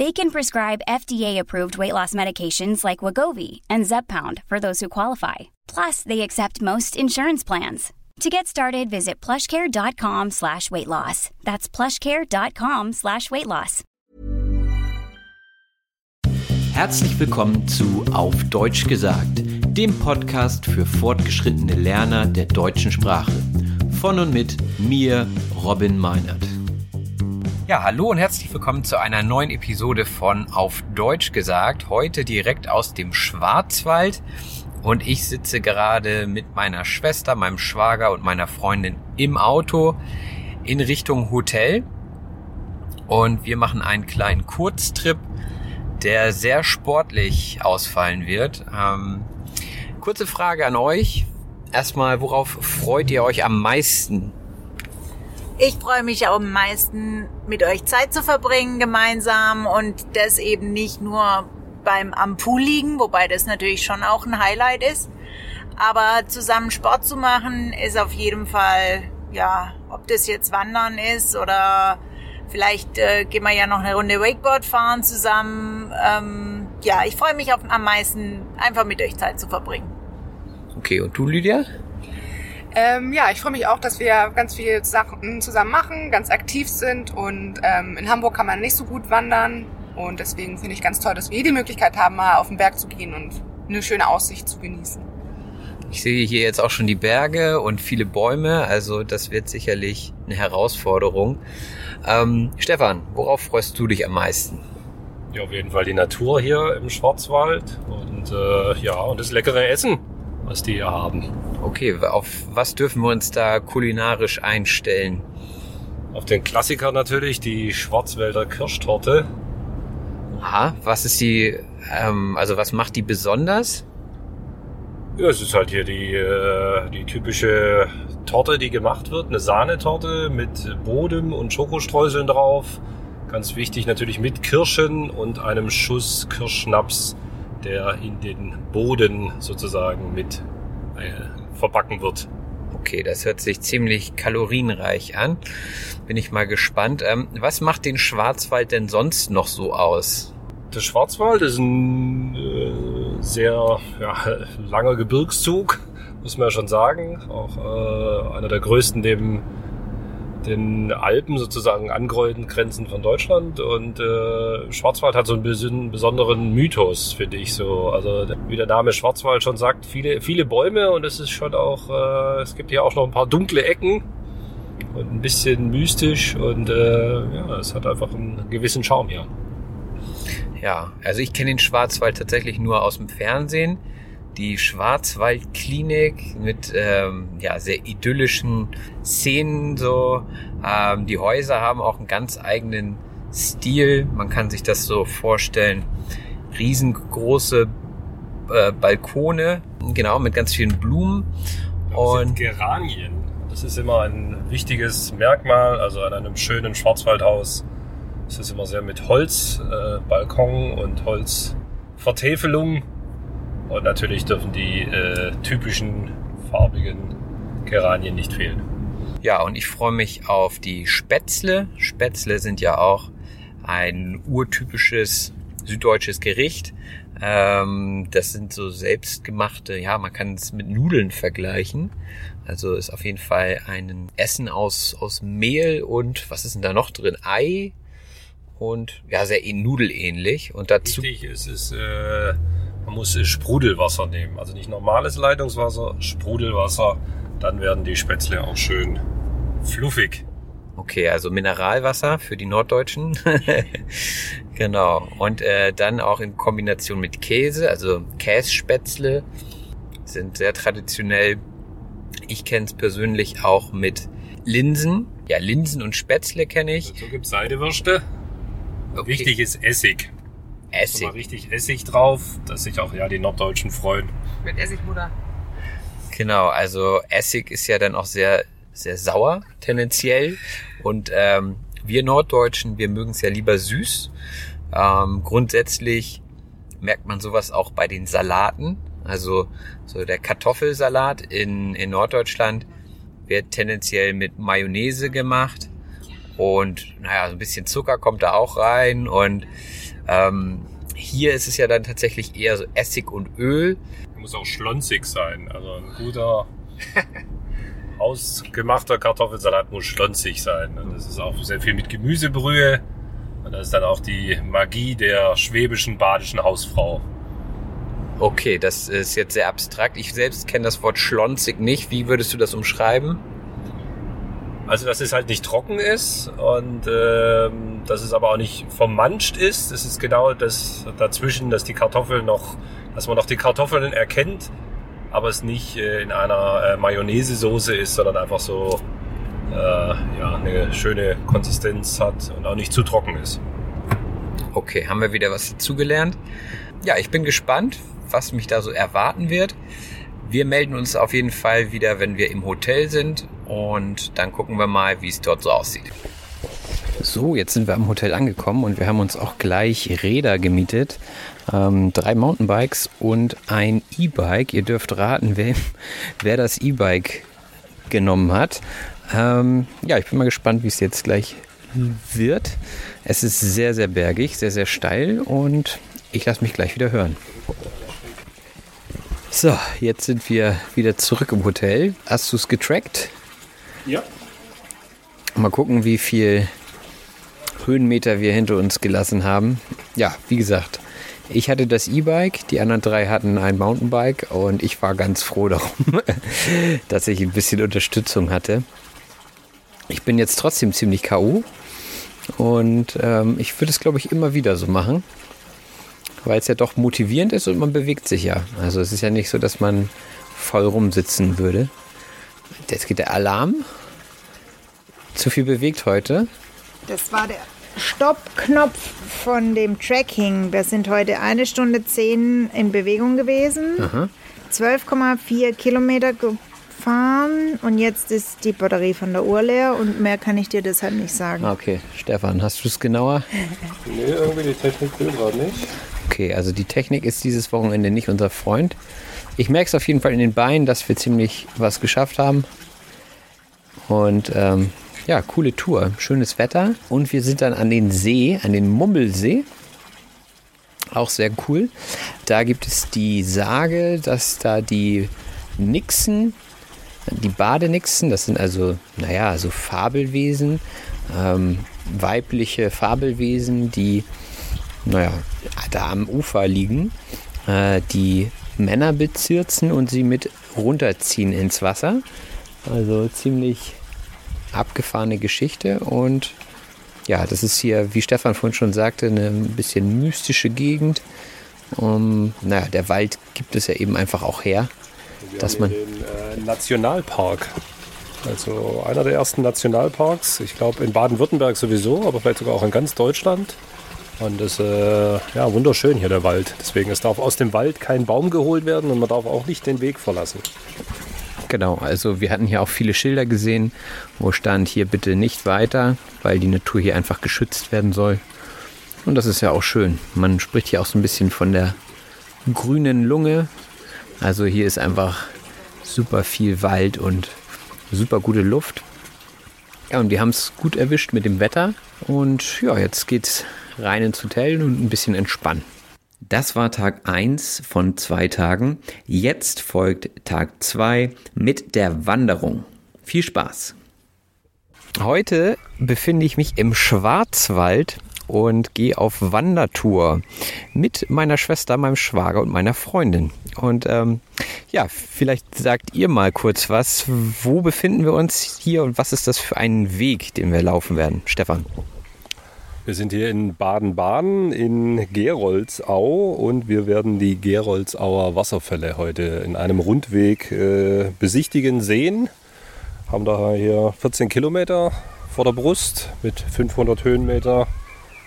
They can prescribe FDA-approved weight loss medications like Wagovi and Zepbound for those who qualify. Plus, they accept most insurance plans. To get started, visit plushcare.com slash weight loss. That's plushcare.com slash weight loss. Herzlich willkommen zu Auf Deutsch gesagt, dem Podcast für fortgeschrittene Lerner der deutschen Sprache. Von und mit mir, Robin Meinert. Ja, hallo und herzlich willkommen zu einer neuen Episode von Auf Deutsch gesagt. Heute direkt aus dem Schwarzwald. Und ich sitze gerade mit meiner Schwester, meinem Schwager und meiner Freundin im Auto in Richtung Hotel. Und wir machen einen kleinen Kurztrip, der sehr sportlich ausfallen wird. Ähm, kurze Frage an euch. Erstmal, worauf freut ihr euch am meisten ich freue mich am meisten, mit euch Zeit zu verbringen gemeinsam und das eben nicht nur beim am Pool liegen, wobei das natürlich schon auch ein Highlight ist. Aber zusammen Sport zu machen ist auf jeden Fall, ja, ob das jetzt Wandern ist oder vielleicht äh, gehen wir ja noch eine Runde Wakeboard fahren zusammen. Ähm, ja, ich freue mich auf, am meisten, einfach mit euch Zeit zu verbringen. Okay, und du, Lydia? Ähm, ja, ich freue mich auch, dass wir ganz viele Sachen zusammen machen, ganz aktiv sind und ähm, in Hamburg kann man nicht so gut wandern und deswegen finde ich ganz toll, dass wir hier die Möglichkeit haben, mal auf den Berg zu gehen und eine schöne Aussicht zu genießen. Ich sehe hier jetzt auch schon die Berge und viele Bäume, also das wird sicherlich eine Herausforderung. Ähm, Stefan, worauf freust du dich am meisten? Ja, auf jeden Fall die Natur hier im Schwarzwald und äh, ja, und das leckere Essen, was die hier haben. Okay, auf was dürfen wir uns da kulinarisch einstellen? Auf den Klassiker natürlich, die Schwarzwälder Kirschtorte. Aha, was ist die, ähm, also was macht die besonders? Ja, es ist halt hier die, äh, die typische Torte, die gemacht wird. Eine Sahnetorte mit Boden und Schokostreuseln drauf. Ganz wichtig natürlich mit Kirschen und einem Schuss Kirschschnaps, der in den Boden sozusagen mit äh, verbacken wird. Okay, das hört sich ziemlich kalorienreich an. Bin ich mal gespannt. Ähm, was macht den Schwarzwald denn sonst noch so aus? Der Schwarzwald ist ein äh, sehr ja, langer Gebirgszug, muss man ja schon sagen. Auch äh, einer der größten neben den Alpen sozusagen angräuelten Grenzen von Deutschland und äh, Schwarzwald hat so einen besonderen Mythos, finde ich so. Also wie der Name Schwarzwald schon sagt, viele, viele Bäume und es ist schon auch, äh, es gibt hier auch noch ein paar dunkle Ecken und ein bisschen mystisch und äh, ja, es hat einfach einen gewissen Charme hier. Ja, also ich kenne den Schwarzwald tatsächlich nur aus dem Fernsehen die Schwarzwaldklinik mit ähm, ja, sehr idyllischen Szenen. So. Ähm, die Häuser haben auch einen ganz eigenen Stil. Man kann sich das so vorstellen. Riesengroße äh, Balkone, genau, mit ganz vielen Blumen. Und Geranien. Das ist immer ein wichtiges Merkmal. Also an einem schönen Schwarzwaldhaus ist es immer sehr mit Holzbalkon äh, und Holzvertäfelung und natürlich dürfen die äh, typischen farbigen Geranien nicht fehlen. Ja, und ich freue mich auf die Spätzle. Spätzle sind ja auch ein urtypisches süddeutsches Gericht. Ähm, das sind so selbstgemachte, ja, man kann es mit Nudeln vergleichen. Also ist auf jeden Fall ein Essen aus, aus Mehl und was ist denn da noch drin? Ei und ja, sehr nudelähnlich. Und dazu. Wichtig ist es, äh, man muss Sprudelwasser nehmen. Also nicht normales Leitungswasser, Sprudelwasser. Dann werden die Spätzle auch schön fluffig. Okay, also Mineralwasser für die Norddeutschen. genau. Und äh, dann auch in Kombination mit Käse, also Kässpätzle sind sehr traditionell. Ich kenne es persönlich auch mit Linsen. Ja, Linsen und Spätzle kenne ich. Dazu gibt Seidewürste. Okay. Wichtig ist Essig. Essig. Mal richtig Essig drauf, dass sich auch ja die Norddeutschen freuen. Mit Essigmutter. Genau, also Essig ist ja dann auch sehr, sehr sauer tendenziell. Und ähm, wir Norddeutschen, wir mögen es ja lieber süß. Ähm, grundsätzlich merkt man sowas auch bei den Salaten. Also so der Kartoffelsalat in, in Norddeutschland wird tendenziell mit Mayonnaise gemacht. Und naja, so ein bisschen Zucker kommt da auch rein. Und ähm, hier ist es ja dann tatsächlich eher so Essig und Öl. Muss auch schlonzig sein. Also ein guter hausgemachter Kartoffelsalat muss schlonzig sein. Und das ist auch sehr viel mit Gemüsebrühe. Und das ist dann auch die Magie der schwäbischen badischen Hausfrau. Okay, das ist jetzt sehr abstrakt. Ich selbst kenne das Wort schlonzig nicht. Wie würdest du das umschreiben? Also dass es halt nicht trocken ist und ähm, dass es aber auch nicht vermanscht ist. Das ist genau das dazwischen, dass die Kartoffeln noch, dass man noch die Kartoffeln erkennt, aber es nicht äh, in einer äh, Mayonnaise-Soße ist, sondern einfach so äh, ja, eine schöne Konsistenz hat und auch nicht zu trocken ist. Okay, haben wir wieder was dazugelernt. Ja, ich bin gespannt, was mich da so erwarten wird. Wir melden uns auf jeden Fall wieder, wenn wir im Hotel sind und dann gucken wir mal, wie es dort so aussieht. So, jetzt sind wir am Hotel angekommen und wir haben uns auch gleich Räder gemietet. Ähm, drei Mountainbikes und ein E-Bike. Ihr dürft raten, wer, wer das E-Bike genommen hat. Ähm, ja, ich bin mal gespannt, wie es jetzt gleich wird. Es ist sehr, sehr bergig, sehr, sehr steil und ich lasse mich gleich wieder hören. So, jetzt sind wir wieder zurück im Hotel. Hast du es getrackt? Ja. Mal gucken, wie viel Höhenmeter wir hinter uns gelassen haben. Ja, wie gesagt, ich hatte das E-Bike, die anderen drei hatten ein Mountainbike und ich war ganz froh darum, dass ich ein bisschen Unterstützung hatte. Ich bin jetzt trotzdem ziemlich K.O. und ähm, ich würde es, glaube ich, immer wieder so machen, weil es ja doch motivierend ist und man bewegt sich ja. Also es ist ja nicht so, dass man voll rumsitzen würde. Jetzt geht der Alarm. Zu viel bewegt heute. Das war der Stoppknopf von dem Tracking. Wir sind heute eine Stunde zehn in Bewegung gewesen. 12,4 Kilometer gefahren und jetzt ist die Batterie von der Uhr leer und mehr kann ich dir deshalb nicht sagen. Okay, Stefan, hast du es genauer? Nee, irgendwie die Technik will gerade nicht. Okay, also die Technik ist dieses Wochenende nicht unser Freund. Ich merke es auf jeden Fall in den Beinen, dass wir ziemlich was geschafft haben. Und ähm, ja, coole Tour, schönes Wetter. Und wir sind dann an den See, an den Mummelsee. Auch sehr cool. Da gibt es die Sage, dass da die Nixen, die Badenixen, das sind also, naja, so Fabelwesen, ähm, weibliche Fabelwesen, die, naja, da am Ufer liegen, äh, die Männer bezirzen und sie mit runterziehen ins Wasser. Also ziemlich abgefahrene Geschichte und ja, das ist hier, wie Stefan vorhin schon sagte, eine ein bisschen mystische Gegend. Um, naja, der Wald gibt es ja eben einfach auch her, dass man. Den äh, Nationalpark. Also einer der ersten Nationalparks. Ich glaube in Baden-Württemberg sowieso, aber vielleicht sogar auch in ganz Deutschland. Und das ist äh, ja wunderschön hier der Wald. Deswegen es darf aus dem Wald kein Baum geholt werden und man darf auch nicht den Weg verlassen. Genau, also wir hatten hier auch viele Schilder gesehen, wo stand hier bitte nicht weiter, weil die Natur hier einfach geschützt werden soll. Und das ist ja auch schön. Man spricht hier auch so ein bisschen von der grünen Lunge. Also hier ist einfach super viel Wald und super gute Luft. Ja, und wir haben es gut erwischt mit dem Wetter. Und ja, jetzt geht's rein ins Hotel und ein bisschen entspannen. Das war Tag 1 von zwei Tagen. Jetzt folgt Tag 2 mit der Wanderung. Viel Spaß! Heute befinde ich mich im Schwarzwald und gehe auf Wandertour mit meiner Schwester, meinem Schwager und meiner Freundin. Und ähm, ja, vielleicht sagt ihr mal kurz was. Wo befinden wir uns hier und was ist das für ein Weg, den wir laufen werden? Stefan. Wir sind hier in Baden-Baden in Geroldsau und wir werden die Geroldsauer Wasserfälle heute in einem Rundweg äh, besichtigen, sehen. Haben da hier 14 Kilometer vor der Brust mit 500 Höhenmeter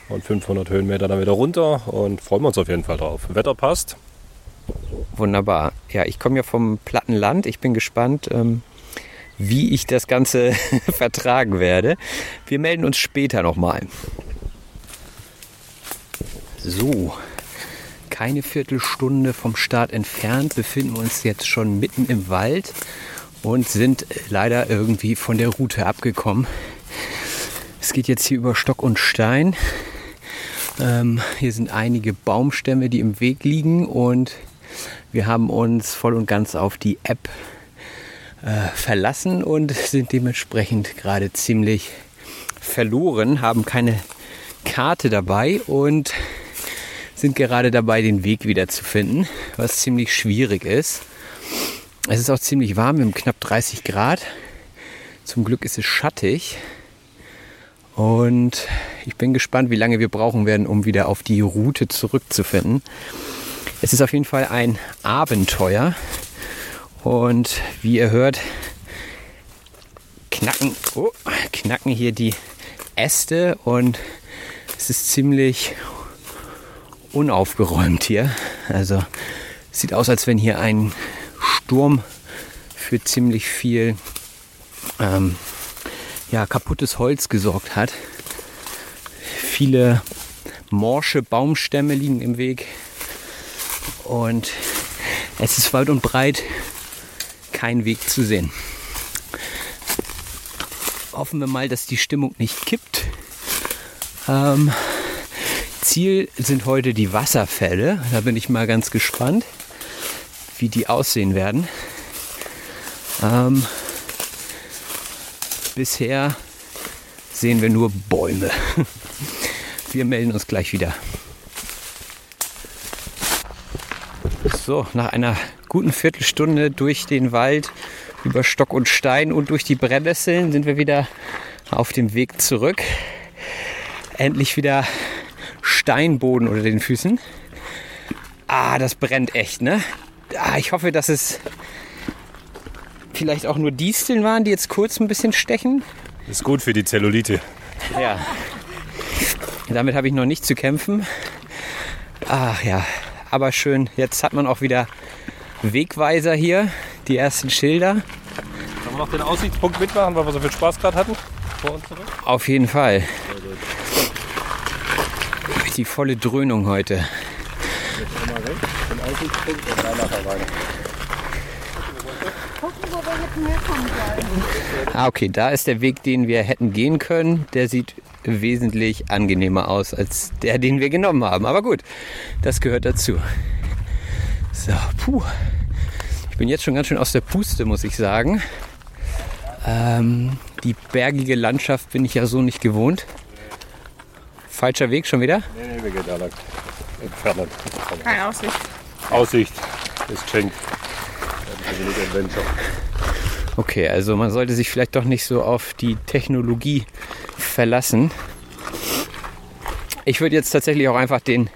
und 500 Höhenmeter dann wieder runter und freuen wir uns auf jeden Fall drauf. Wetter passt. Wunderbar. Ja, ich komme ja vom platten Land. Ich bin gespannt, ähm, wie ich das Ganze vertragen werde. Wir melden uns später nochmal. So, keine Viertelstunde vom Start entfernt befinden wir uns jetzt schon mitten im Wald und sind leider irgendwie von der Route abgekommen. Es geht jetzt hier über Stock und Stein. Ähm, hier sind einige Baumstämme, die im Weg liegen und wir haben uns voll und ganz auf die App äh, verlassen und sind dementsprechend gerade ziemlich verloren, haben keine Karte dabei und sind gerade dabei, den Weg wieder zu finden, was ziemlich schwierig ist. Es ist auch ziemlich warm, wir knapp 30 Grad. Zum Glück ist es schattig. Und ich bin gespannt, wie lange wir brauchen werden, um wieder auf die Route zurückzufinden. Es ist auf jeden Fall ein Abenteuer. Und wie ihr hört, knacken, oh, knacken hier die Äste und es ist ziemlich unaufgeräumt hier. Also sieht aus, als wenn hier ein Sturm für ziemlich viel ähm, ja, kaputtes Holz gesorgt hat. Viele morsche Baumstämme liegen im Weg und es ist weit und breit kein Weg zu sehen. Hoffen wir mal, dass die Stimmung nicht kippt. Ähm, Ziel sind heute die Wasserfälle. Da bin ich mal ganz gespannt, wie die aussehen werden. Ähm, bisher sehen wir nur Bäume. Wir melden uns gleich wieder. So, nach einer guten Viertelstunde durch den Wald, über Stock und Stein und durch die Brennnesseln sind wir wieder auf dem Weg zurück. Endlich wieder Steinboden unter den Füßen. Ah, das brennt echt, ne? Ah, ich hoffe, dass es vielleicht auch nur Disteln waren, die jetzt kurz ein bisschen stechen. Ist gut für die Zellulite. Ja. Damit habe ich noch nicht zu kämpfen. Ach ja, aber schön. Jetzt hat man auch wieder Wegweiser hier, die ersten Schilder. Können wir noch den Aussichtspunkt mitmachen, weil wir so viel Spaß gerade hatten? Vor uns zurück? Auf jeden Fall die volle Dröhnung heute. Ah, okay, da ist der Weg, den wir hätten gehen können. Der sieht wesentlich angenehmer aus als der, den wir genommen haben. Aber gut, das gehört dazu. So, puh. Ich bin jetzt schon ganz schön aus der Puste, muss ich sagen. Ähm, die bergige Landschaft bin ich ja so nicht gewohnt. Falscher Weg schon wieder? Nee, nee, wir gehen da lang. Entfernen. Keine Aussicht. Aussicht ist. Adventure. Okay, also man sollte sich vielleicht doch nicht so auf die Technologie verlassen. Ich würde jetzt tatsächlich auch einfach den,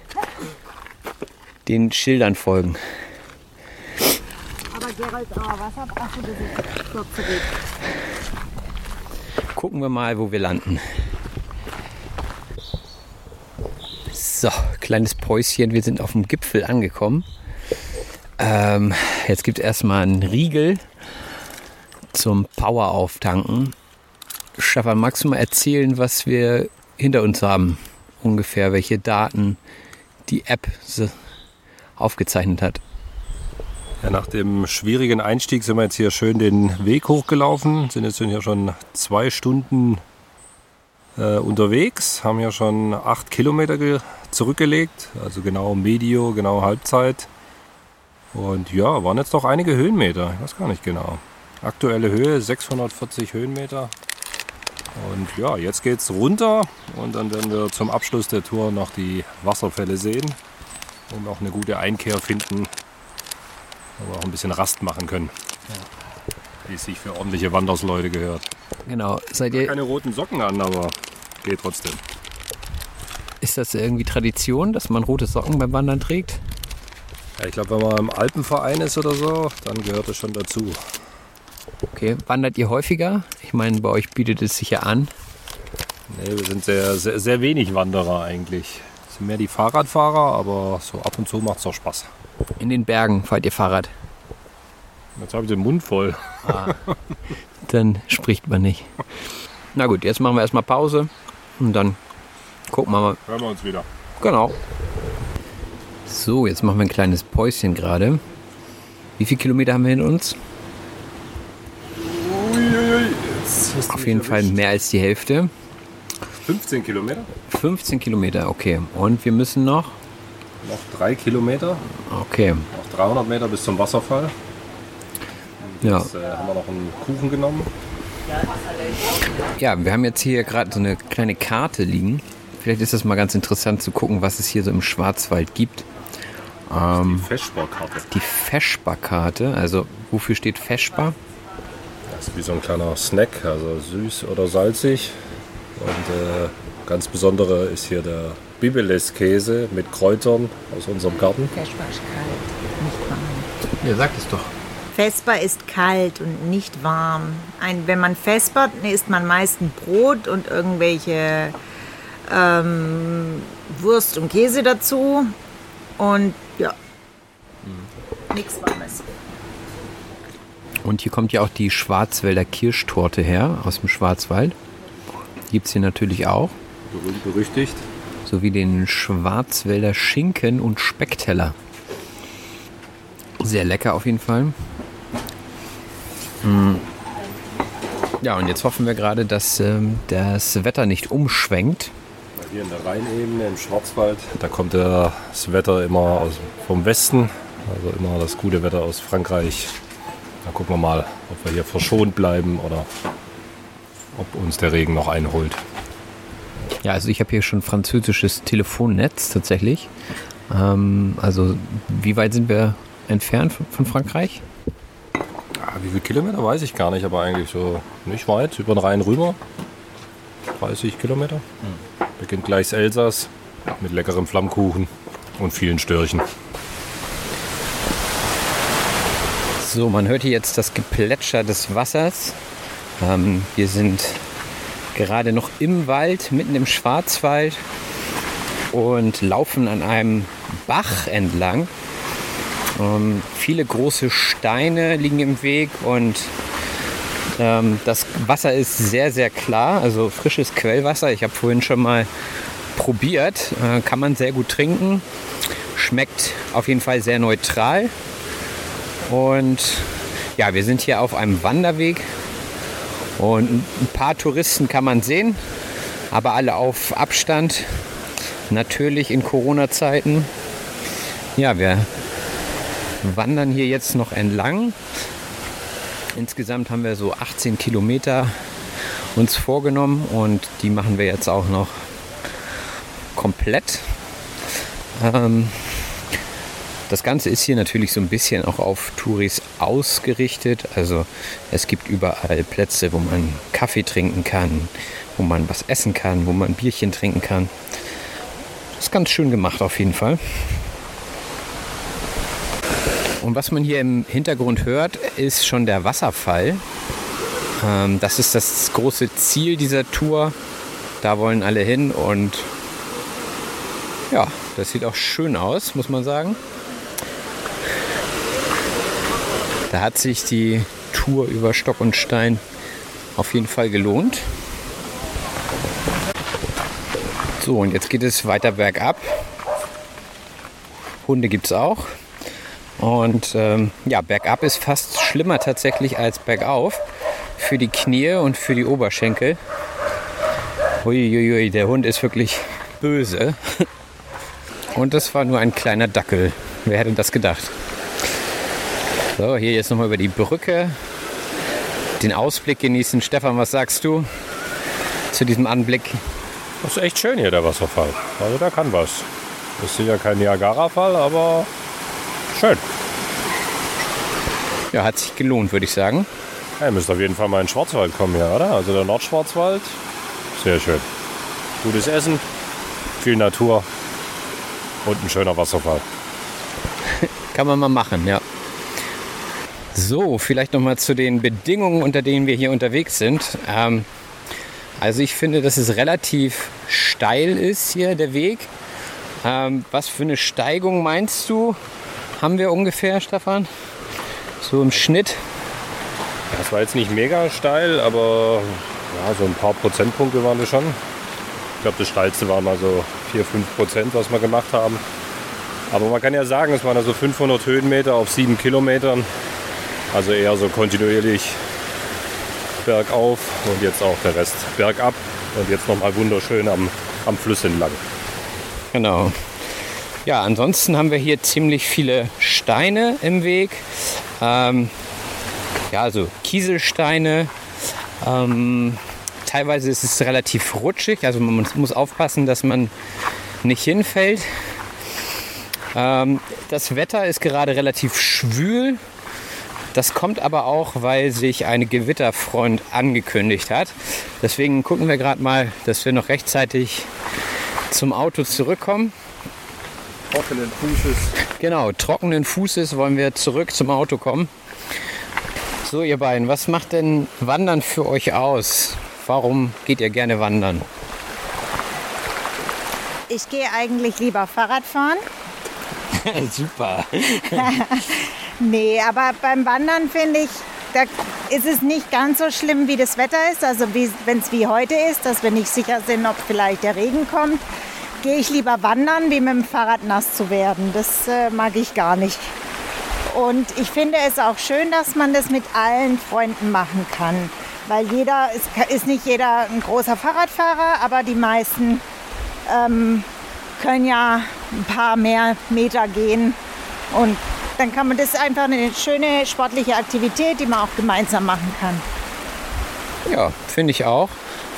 den Schildern folgen. Aber Gerald, oh, was hat zurück. Gucken wir mal, wo wir landen. So, kleines Päuschen, wir sind auf dem Gipfel angekommen. Ähm, jetzt gibt es erstmal einen Riegel zum Power auftanken. Stefan, magst du mal erzählen, was wir hinter uns haben? Ungefähr, welche Daten die App aufgezeichnet hat? Ja, nach dem schwierigen Einstieg sind wir jetzt hier schön den Weg hochgelaufen, sind jetzt hier schon zwei Stunden äh, unterwegs, haben ja schon acht Kilometer zurückgelegt, also genau Medio, genau Halbzeit. Und ja, waren jetzt doch einige Höhenmeter, ich weiß gar nicht genau. Aktuelle Höhe 640 Höhenmeter. Und ja, jetzt geht es runter und dann werden wir zum Abschluss der Tour noch die Wasserfälle sehen und auch eine gute Einkehr finden, wo wir auch ein bisschen Rast machen können. Wie es sich für ordentliche Wandersleute gehört. Genau. Seid ihr, Keine roten Socken an, aber geht trotzdem. ist das irgendwie Tradition, dass man rote Socken beim Wandern trägt? Ja, ich glaube, wenn man im Alpenverein ist oder so, dann gehört das schon dazu. Okay. Wandert ihr häufiger? Ich meine, bei euch bietet es sich ja an. Nee, wir sind sehr, sehr, sehr wenig Wanderer eigentlich. Es sind mehr die Fahrradfahrer, aber so ab und zu macht es auch Spaß. In den Bergen fahrt ihr Fahrrad. Jetzt habe ich den Mund voll. Dann spricht man nicht. Na gut, jetzt machen wir erstmal Pause und dann gucken wir mal. Hören wir uns wieder. Genau. So, jetzt machen wir ein kleines Päuschen gerade. Wie viele Kilometer haben wir hinter uns? Auf jeden Fall mehr als die Hälfte. 15 Kilometer. 15 Kilometer, okay. Und wir müssen noch? Noch drei Kilometer. Okay, Noch 300 Meter bis zum Wasserfall. ja. Jetzt äh, haben wir noch einen Kuchen genommen. Ja, wir haben jetzt hier gerade so eine kleine Karte liegen. Vielleicht ist das mal ganz interessant zu gucken, was es hier so im Schwarzwald gibt. Die Feschbarkarte. Die Feschbar-Karte, also wofür steht Feschbar? Das ist wie so ein kleiner Snack, also süß oder salzig. Und äh, ganz besondere ist hier der Bibeles-Käse mit Kräutern aus unserem Garten. Ja, sag es doch. Vesper ist kalt und nicht warm. Ein, wenn man vespert, isst man meistens Brot und irgendwelche ähm, Wurst und Käse dazu. Und ja, nichts Warmes. Und hier kommt ja auch die Schwarzwälder Kirschtorte her, aus dem Schwarzwald. Gibt es hier natürlich auch. Berühmt berüchtigt. Sowie den Schwarzwälder Schinken und Speckteller. Sehr lecker auf jeden Fall. Mm. Ja, und jetzt hoffen wir gerade, dass ähm, das Wetter nicht umschwenkt. Hier in der Rheinebene im Schwarzwald, da kommt das Wetter immer aus, vom Westen, also immer das gute Wetter aus Frankreich. Da gucken wir mal, ob wir hier verschont bleiben oder ob uns der Regen noch einholt. Ja, also ich habe hier schon französisches Telefonnetz tatsächlich. Ähm, also wie weit sind wir entfernt von Frankreich? Ah, wie viele Kilometer weiß ich gar nicht, aber eigentlich so nicht weit, über den Rhein rüber. 30 Kilometer. Beginnt gleich Elsass mit leckerem Flammkuchen und vielen Störchen. So, man hört hier jetzt das Geplätscher des Wassers. Ähm, wir sind gerade noch im Wald, mitten im Schwarzwald und laufen an einem Bach entlang. Ähm, viele große Steine liegen im Weg und ähm, das Wasser ist sehr, sehr klar, also frisches Quellwasser. Ich habe vorhin schon mal probiert, äh, kann man sehr gut trinken. Schmeckt auf jeden Fall sehr neutral. Und ja, wir sind hier auf einem Wanderweg und ein paar Touristen kann man sehen, aber alle auf Abstand. Natürlich in Corona-Zeiten. Ja, wir wandern hier jetzt noch entlang. Insgesamt haben wir so 18 Kilometer uns vorgenommen und die machen wir jetzt auch noch komplett. Ähm, das Ganze ist hier natürlich so ein bisschen auch auf Touris ausgerichtet. Also es gibt überall Plätze, wo man Kaffee trinken kann, wo man was essen kann, wo man Bierchen trinken kann. Ist ganz schön gemacht auf jeden Fall. Und was man hier im Hintergrund hört, ist schon der Wasserfall. Ähm, das ist das große Ziel dieser Tour. Da wollen alle hin und ja, das sieht auch schön aus, muss man sagen. Da hat sich die Tour über Stock und Stein auf jeden Fall gelohnt. So, und jetzt geht es weiter bergab. Hunde gibt es auch. Und ähm, ja, bergab ist fast schlimmer tatsächlich als bergauf. Für die Knie und für die Oberschenkel. Uiuiui, der Hund ist wirklich böse. Und das war nur ein kleiner Dackel. Wer hätte das gedacht? So, hier jetzt nochmal über die Brücke. Den Ausblick genießen. Stefan, was sagst du zu diesem Anblick? Das ist echt schön hier, der Wasserfall. Also da kann was. Das ist sicher kein Niagara-Fall, aber schön. Ja, hat sich gelohnt, würde ich sagen. Ja, ihr müsst auf jeden Fall mal in den Schwarzwald kommen hier, oder? Also der Nordschwarzwald. Sehr schön. Gutes Essen, viel Natur und ein schöner Wasserfall. Kann man mal machen, ja. So, vielleicht noch mal zu den Bedingungen, unter denen wir hier unterwegs sind. Ähm, also ich finde, dass es relativ steil ist hier der Weg. Ähm, was für eine Steigung meinst du, haben wir ungefähr, Stefan? So im Schnitt? Das war jetzt nicht mega steil, aber ja, so ein paar Prozentpunkte waren das schon. Ich glaube, das steilste war mal so 4, 5 Prozent, was wir gemacht haben. Aber man kann ja sagen, es waren also 500 Höhenmeter auf 7 Kilometern. Also eher so kontinuierlich bergauf und jetzt auch der Rest bergab. Und jetzt nochmal wunderschön am, am Fluss entlang. Genau. Ja, ansonsten haben wir hier ziemlich viele Steine im Weg. Ähm, ja, also Kieselsteine. Ähm, teilweise ist es relativ rutschig, also man muss aufpassen, dass man nicht hinfällt. Ähm, das Wetter ist gerade relativ schwül. Das kommt aber auch, weil sich eine Gewitterfront angekündigt hat. Deswegen gucken wir gerade mal, dass wir noch rechtzeitig zum Auto zurückkommen. Trockenen Fußes. Genau, trockenen Fußes wollen wir zurück zum Auto kommen. So, ihr beiden, was macht denn Wandern für euch aus? Warum geht ihr gerne wandern? Ich gehe eigentlich lieber Fahrrad fahren. Super. Nee, aber beim Wandern finde ich, da ist es nicht ganz so schlimm, wie das Wetter ist. Also wenn es wie heute ist, dass wir nicht sicher sind, ob vielleicht der Regen kommt, gehe ich lieber wandern, wie mit dem Fahrrad nass zu werden. Das äh, mag ich gar nicht. Und ich finde es auch schön, dass man das mit allen Freunden machen kann. Weil jeder, ist, ist nicht jeder ein großer Fahrradfahrer, aber die meisten ähm, können ja ein paar mehr Meter gehen. Und dann kann man das einfach eine schöne sportliche Aktivität, die man auch gemeinsam machen kann. Ja, finde ich auch.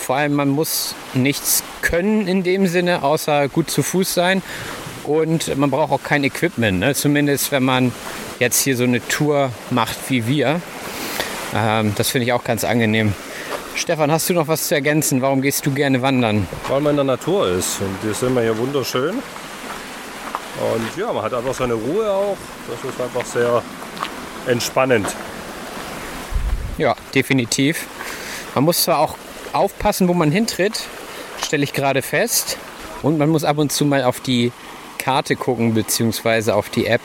Vor allem, man muss nichts können in dem Sinne, außer gut zu Fuß sein. Und man braucht auch kein Equipment. Ne? Zumindest, wenn man jetzt hier so eine Tour macht wie wir. Ähm, das finde ich auch ganz angenehm. Stefan, hast du noch was zu ergänzen? Warum gehst du gerne wandern? Weil man in der Natur ist. Und hier sind wir hier wunderschön. Und ja, man hat einfach seine Ruhe auch. Das ist einfach sehr entspannend. Ja, definitiv. Man muss zwar auch aufpassen, wo man hintritt, stelle ich gerade fest. Und man muss ab und zu mal auf die Karte gucken, beziehungsweise auf die App,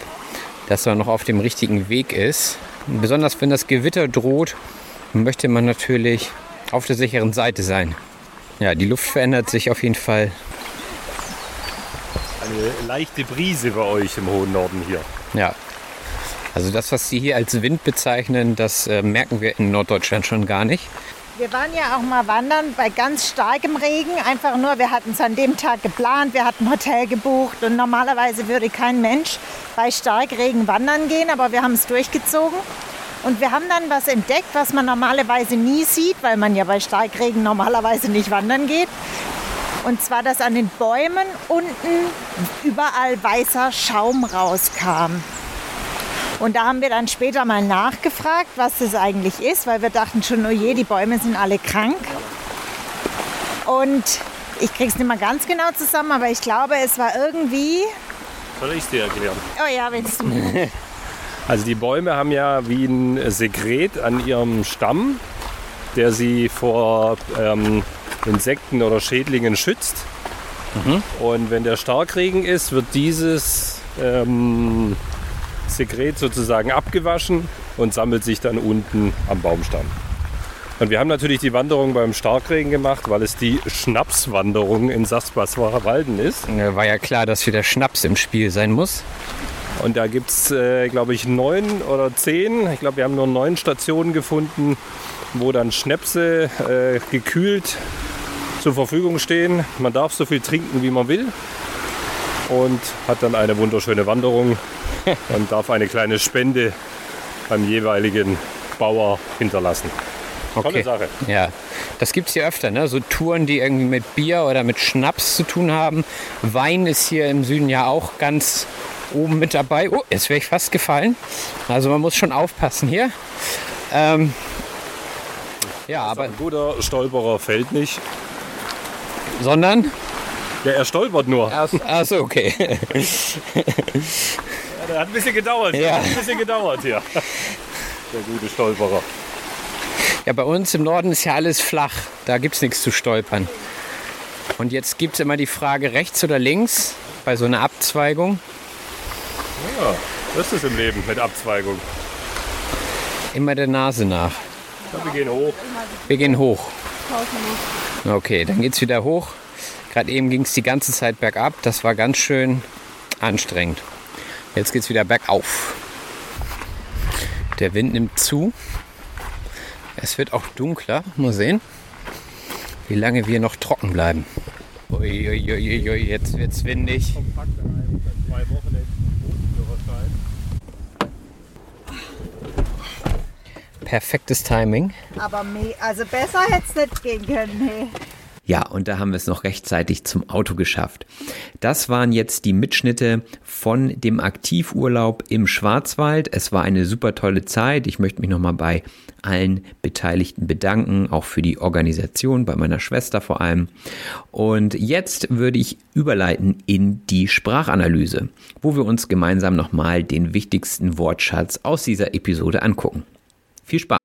dass man noch auf dem richtigen Weg ist. Und besonders wenn das Gewitter droht, möchte man natürlich auf der sicheren Seite sein. Ja, die Luft verändert sich auf jeden Fall. Eine leichte Brise bei euch im hohen Norden hier. Ja. Also das, was Sie hier als Wind bezeichnen, das äh, merken wir in Norddeutschland schon gar nicht. Wir waren ja auch mal wandern bei ganz starkem Regen. Einfach nur, wir hatten es an dem Tag geplant, wir hatten ein Hotel gebucht und normalerweise würde kein Mensch bei Starkregen wandern gehen, aber wir haben es durchgezogen. Und wir haben dann was entdeckt, was man normalerweise nie sieht, weil man ja bei Starkregen normalerweise nicht wandern geht. Und zwar, dass an den Bäumen unten überall weißer Schaum rauskam. Und da haben wir dann später mal nachgefragt, was das eigentlich ist, weil wir dachten schon, oh je, die Bäume sind alle krank. Und ich krieg's nicht mal ganz genau zusammen, aber ich glaube, es war irgendwie. Soll ich es dir erklären? Oh ja, willst du. Also die Bäume haben ja wie ein Sekret an ihrem Stamm, der sie vor ähm, Insekten oder Schädlingen schützt. Mhm. Und wenn der Starkregen ist, wird dieses ähm, Sekret sozusagen abgewaschen und sammelt sich dann unten am Baumstamm. Und wir haben natürlich die Wanderung beim Starkregen gemacht, weil es die Schnapswanderung in Sassbaswacher Walden ist. War ja klar, dass wieder Schnaps im Spiel sein muss. Und da gibt es, äh, glaube ich, neun oder zehn. Ich glaube, wir haben nur neun Stationen gefunden, wo dann Schnäpse äh, gekühlt zur Verfügung stehen. Man darf so viel trinken, wie man will. Und hat dann eine wunderschöne Wanderung und darf eine kleine Spende beim jeweiligen Bauer hinterlassen. Tolle Okay. Sache. Ja, das gibt's hier öfter, ne? So Touren, die irgendwie mit Bier oder mit Schnaps zu tun haben. Wein ist hier im Süden ja auch ganz oben mit dabei. Oh, jetzt wäre ich fast gefallen. Also man muss schon aufpassen hier. Ähm, ja, aber Ein guter Stolperer fällt nicht. sondern. Ja, er stolpert nur. Achso, okay. Ja, der hat ein bisschen gedauert. Ja. Hat ein bisschen gedauert hier. Der gute Stolperer. Ja, bei uns im Norden ist ja alles flach. Da gibt's nichts zu stolpern. Und jetzt gibt's immer die Frage rechts oder links bei so einer Abzweigung. Ja, das ist im Leben mit Abzweigung. Immer der Nase nach. Ja, wir gehen hoch. Wir gehen hoch. Okay, dann geht's wieder hoch. Gerade eben ging es die ganze Zeit bergab. Das war ganz schön anstrengend. Jetzt geht's wieder bergauf. Der Wind nimmt zu. Es wird auch dunkler. Mal sehen, wie lange wir noch trocken bleiben. Uiuiuiui, jetzt wird's windig. Perfektes Timing. Aber also besser hätte es nicht gehen können. Hey. Ja, und da haben wir es noch rechtzeitig zum Auto geschafft. Das waren jetzt die Mitschnitte von dem Aktivurlaub im Schwarzwald. Es war eine super tolle Zeit. Ich möchte mich nochmal bei allen Beteiligten bedanken, auch für die Organisation, bei meiner Schwester vor allem. Und jetzt würde ich überleiten in die Sprachanalyse, wo wir uns gemeinsam nochmal den wichtigsten Wortschatz aus dieser Episode angucken. Viel Spaß!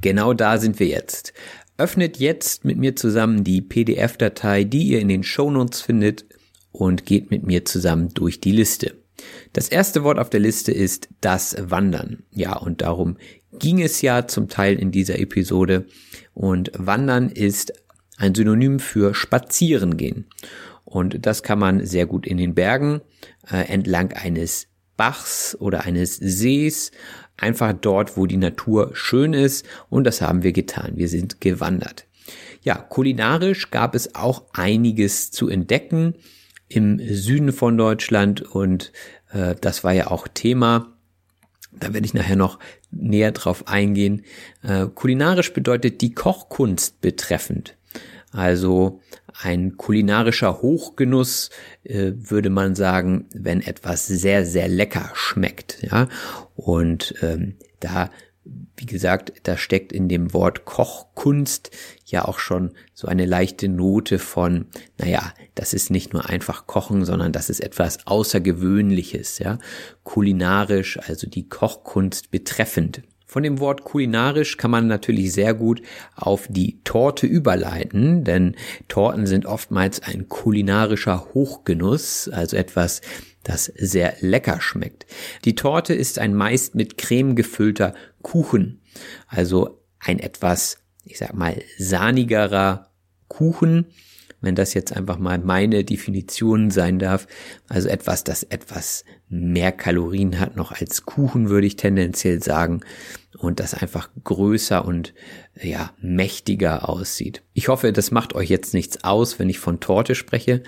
Genau da sind wir jetzt. Öffnet jetzt mit mir zusammen die PDF-Datei, die ihr in den Shownotes findet und geht mit mir zusammen durch die Liste. Das erste Wort auf der Liste ist das Wandern. Ja, und darum ging es ja zum Teil in dieser Episode. Und Wandern ist ein Synonym für Spazieren gehen. Und das kann man sehr gut in den Bergen äh, entlang eines Bachs oder eines Sees, einfach dort, wo die Natur schön ist. Und das haben wir getan. Wir sind gewandert. Ja, kulinarisch gab es auch einiges zu entdecken im Süden von Deutschland und äh, das war ja auch Thema. Da werde ich nachher noch näher drauf eingehen. Äh, kulinarisch bedeutet die Kochkunst betreffend. Also ein kulinarischer Hochgenuss äh, würde man sagen, wenn etwas sehr, sehr lecker schmeckt. Ja? Und ähm, da, wie gesagt, da steckt in dem Wort Kochkunst ja auch schon so eine leichte Note von, naja, das ist nicht nur einfach Kochen, sondern das ist etwas Außergewöhnliches, ja. Kulinarisch, also die Kochkunst betreffend. Von dem Wort kulinarisch kann man natürlich sehr gut auf die Torte überleiten, denn Torten sind oftmals ein kulinarischer Hochgenuss, also etwas, das sehr lecker schmeckt. Die Torte ist ein meist mit Creme gefüllter Kuchen, also ein etwas, ich sag mal, sahnigerer Kuchen, wenn das jetzt einfach mal meine Definition sein darf. Also etwas, das etwas mehr Kalorien hat noch als Kuchen, würde ich tendenziell sagen. Und das einfach größer und ja, mächtiger aussieht. Ich hoffe, das macht euch jetzt nichts aus, wenn ich von Torte spreche.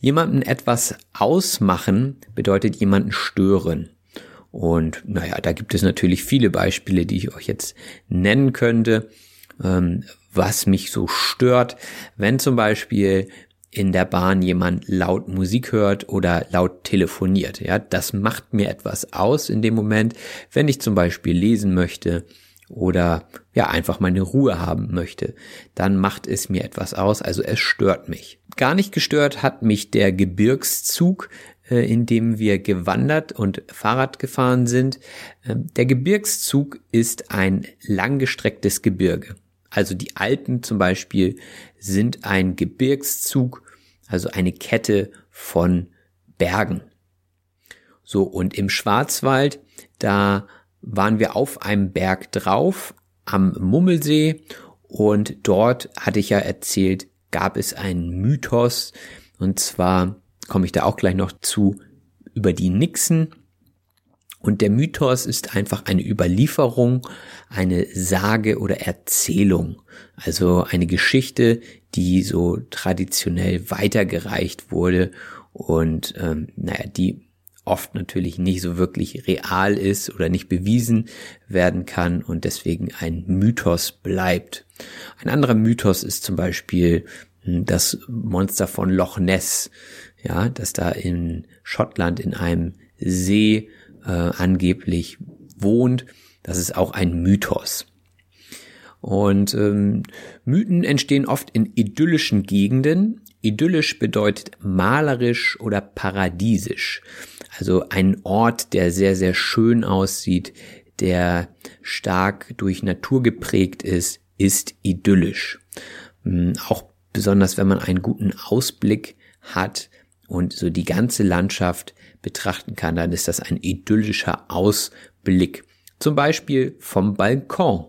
Jemanden etwas ausmachen bedeutet jemanden stören. Und naja, da gibt es natürlich viele Beispiele, die ich euch jetzt nennen könnte, ähm, was mich so stört, wenn zum Beispiel in der Bahn jemand laut Musik hört oder laut telefoniert. Ja, das macht mir etwas aus in dem Moment, wenn ich zum Beispiel lesen möchte oder ja einfach meine Ruhe haben möchte, dann macht es mir etwas aus, also es stört mich. Gar nicht gestört hat mich der Gebirgszug, äh, in dem wir gewandert und Fahrrad gefahren sind. Ähm, der Gebirgszug ist ein langgestrecktes Gebirge. Also die Alpen zum Beispiel sind ein Gebirgszug, also eine Kette von Bergen. So, und im Schwarzwald, da waren wir auf einem Berg drauf, am Mummelsee, und dort hatte ich ja erzählt, gab es einen Mythos, und zwar komme ich da auch gleich noch zu, über die Nixen. Und der Mythos ist einfach eine Überlieferung, eine Sage oder Erzählung. Also eine Geschichte, die so traditionell weitergereicht wurde und ähm, naja, die oft natürlich nicht so wirklich real ist oder nicht bewiesen werden kann und deswegen ein Mythos bleibt. Ein anderer Mythos ist zum Beispiel hm, das Monster von Loch Ness ja, dass da in Schottland in einem See äh, angeblich wohnt. Das ist auch ein Mythos. Und ähm, Mythen entstehen oft in idyllischen Gegenden. Idyllisch bedeutet malerisch oder paradiesisch. Also ein Ort, der sehr, sehr schön aussieht, der stark durch Natur geprägt ist, ist idyllisch. Hm, auch besonders wenn man einen guten Ausblick hat, und so die ganze Landschaft betrachten kann, dann ist das ein idyllischer Ausblick. Zum Beispiel vom Balkon.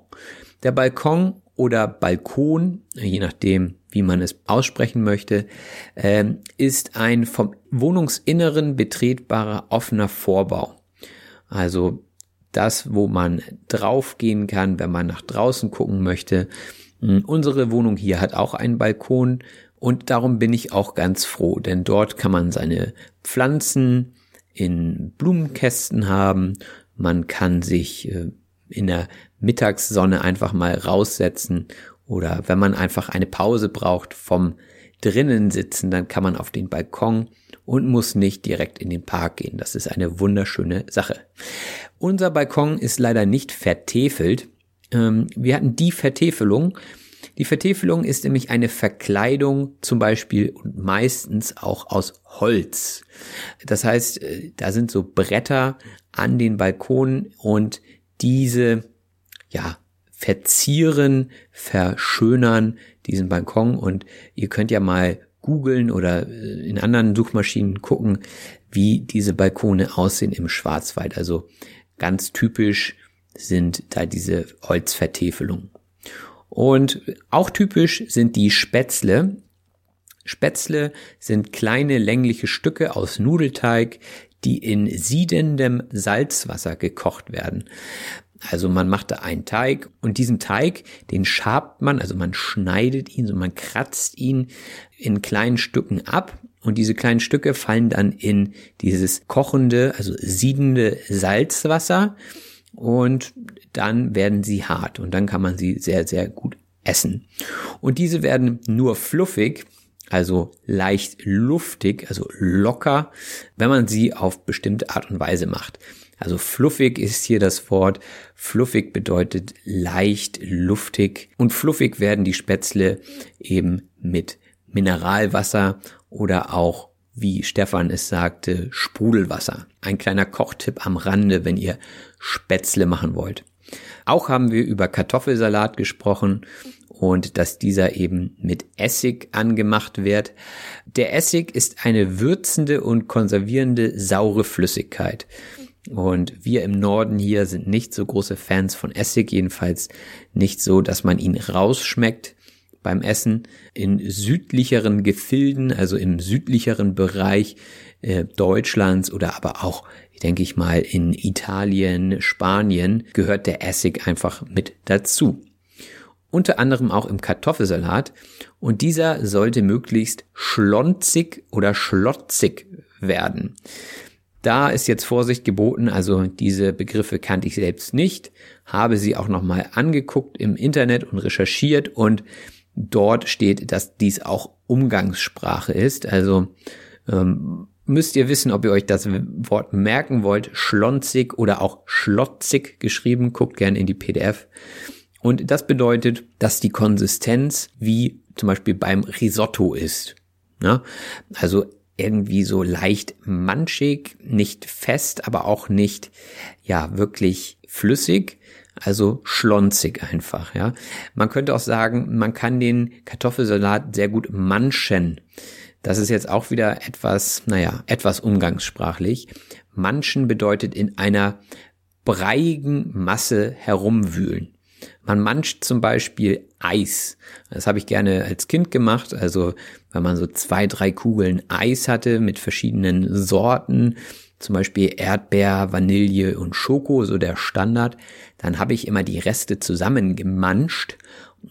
Der Balkon oder Balkon, je nachdem, wie man es aussprechen möchte, ähm, ist ein vom Wohnungsinneren betretbarer offener Vorbau. Also das, wo man draufgehen kann, wenn man nach draußen gucken möchte. Hm, unsere Wohnung hier hat auch einen Balkon und darum bin ich auch ganz froh, denn dort kann man seine Pflanzen in Blumenkästen haben. Man kann sich äh, in der Mittagssonne einfach mal raussetzen oder wenn man einfach eine Pause braucht vom drinnen sitzen, dann kann man auf den Balkon und muss nicht direkt in den Park gehen. Das ist eine wunderschöne Sache. Unser Balkon ist leider nicht vertefelt. Ähm, wir hatten die Vertäfelung, die Vertäfelung ist nämlich eine Verkleidung zum Beispiel und meistens auch aus Holz. Das heißt, äh, da sind so Bretter an den Balkonen und diese, ja, verzieren, verschönern diesen Balkon und ihr könnt ja mal googeln oder äh, in anderen Suchmaschinen gucken, wie diese Balkone aussehen im Schwarzwald. Also ganz typisch sind da diese Holzvertäfelungen. Und auch typisch sind die Spätzle. Spätzle sind kleine längliche Stücke aus Nudelteig, die in siedendem Salzwasser gekocht werden. Also man macht da einen Teig und diesen Teig, den schabt man, also man schneidet ihn, so man kratzt ihn in kleinen Stücken ab und diese kleinen Stücke fallen dann in dieses kochende, also siedende Salzwasser und dann werden sie hart und dann kann man sie sehr, sehr gut essen. Und diese werden nur fluffig, also leicht luftig, also locker, wenn man sie auf bestimmte Art und Weise macht. Also fluffig ist hier das Wort. Fluffig bedeutet leicht, luftig. Und fluffig werden die Spätzle eben mit Mineralwasser oder auch, wie Stefan es sagte, Sprudelwasser. Ein kleiner Kochtipp am Rande, wenn ihr Spätzle machen wollt. Auch haben wir über Kartoffelsalat gesprochen und dass dieser eben mit Essig angemacht wird. Der Essig ist eine würzende und konservierende saure Flüssigkeit. Und wir im Norden hier sind nicht so große Fans von Essig, jedenfalls nicht so, dass man ihn rausschmeckt. beim Essen. In südlicheren Gefilden, also im südlicheren Bereich äh, Deutschlands oder aber auch, denke ich mal, in Italien, Spanien gehört der Essig einfach mit dazu. Unter anderem auch im Kartoffelsalat. Und dieser sollte möglichst schlonzig oder schlotzig werden. Da ist jetzt Vorsicht geboten, also diese Begriffe kannte ich selbst nicht, habe sie auch nochmal angeguckt im Internet und recherchiert und dort steht, dass dies auch Umgangssprache ist. Also ähm, müsst ihr wissen, ob ihr euch das Wort merken wollt, schlonzig oder auch schlotzig geschrieben, guckt gerne in die PDF. Und das bedeutet, dass die Konsistenz wie zum Beispiel beim Risotto ist. Ja? Also irgendwie so leicht manchig, nicht fest, aber auch nicht, ja, wirklich flüssig, also schlonzig einfach, ja. Man könnte auch sagen, man kann den Kartoffelsalat sehr gut manchen. Das ist jetzt auch wieder etwas, naja, etwas umgangssprachlich. Manchen bedeutet in einer breiigen Masse herumwühlen. Man mancht zum Beispiel Eis. Das habe ich gerne als Kind gemacht. Also wenn man so zwei, drei Kugeln Eis hatte mit verschiedenen Sorten, zum Beispiel Erdbeer, Vanille und Schoko, so der Standard, dann habe ich immer die Reste zusammengemanscht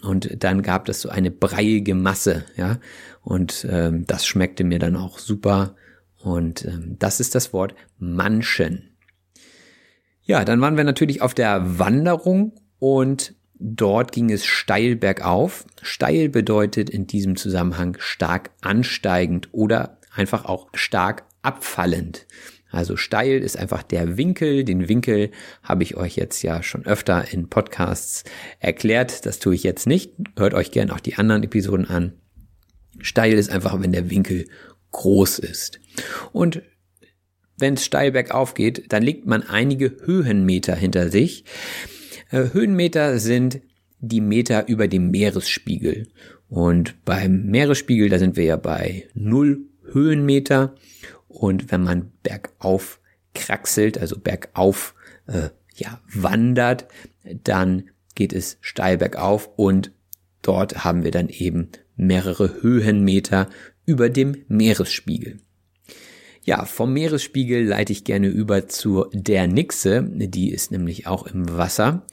und dann gab es so eine breiige Masse, ja. Und ähm, das schmeckte mir dann auch super. Und ähm, das ist das Wort manchen. Ja, dann waren wir natürlich auf der Wanderung und dort ging es steil bergauf. Steil bedeutet in diesem Zusammenhang stark ansteigend oder einfach auch stark abfallend. Also steil ist einfach der Winkel. Den Winkel habe ich euch jetzt ja schon öfter in Podcasts erklärt. Das tue ich jetzt nicht. Hört euch gern auch die anderen Episoden an. Steil ist einfach, wenn der Winkel groß ist. Und wenn es steil bergauf geht, dann legt man einige Höhenmeter hinter sich. Äh, Höhenmeter sind die Meter über dem Meeresspiegel. Und beim Meeresspiegel, da sind wir ja bei null Höhenmeter. Und wenn man bergauf kraxelt, also bergauf äh, ja, wandert, dann geht es steil bergauf und dort haben wir dann eben mehrere Höhenmeter über dem Meeresspiegel. Ja, vom Meeresspiegel leite ich gerne über zu der Nixe. Die ist nämlich auch im Wasser.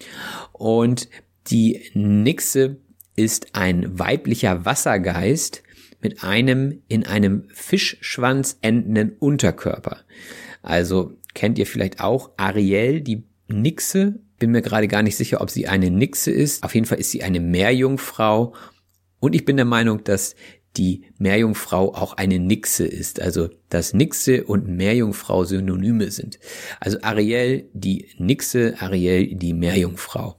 Und die Nixe ist ein weiblicher Wassergeist mit einem in einem Fischschwanz endenden Unterkörper. Also kennt ihr vielleicht auch Ariel, die Nixe. Bin mir gerade gar nicht sicher, ob sie eine Nixe ist. Auf jeden Fall ist sie eine Meerjungfrau. Und ich bin der Meinung, dass die Meerjungfrau auch eine Nixe ist, also dass Nixe und Meerjungfrau Synonyme sind. Also Ariel die Nixe, Ariel die Meerjungfrau.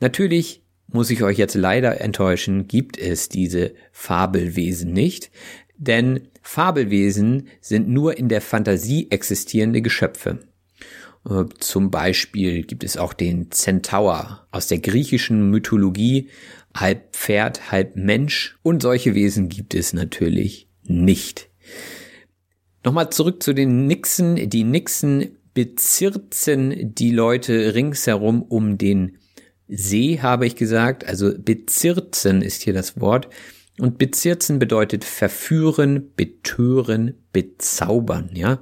Natürlich muss ich euch jetzt leider enttäuschen, gibt es diese Fabelwesen nicht, denn Fabelwesen sind nur in der Fantasie existierende Geschöpfe. Äh, zum Beispiel gibt es auch den Centaur aus der griechischen Mythologie, halb Pferd, halb Mensch. Und solche Wesen gibt es natürlich nicht. Nochmal zurück zu den Nixen. Die Nixen bezirzen die Leute ringsherum um den See, habe ich gesagt. Also bezirzen ist hier das Wort. Und bezirzen bedeutet verführen, betören, bezaubern, ja.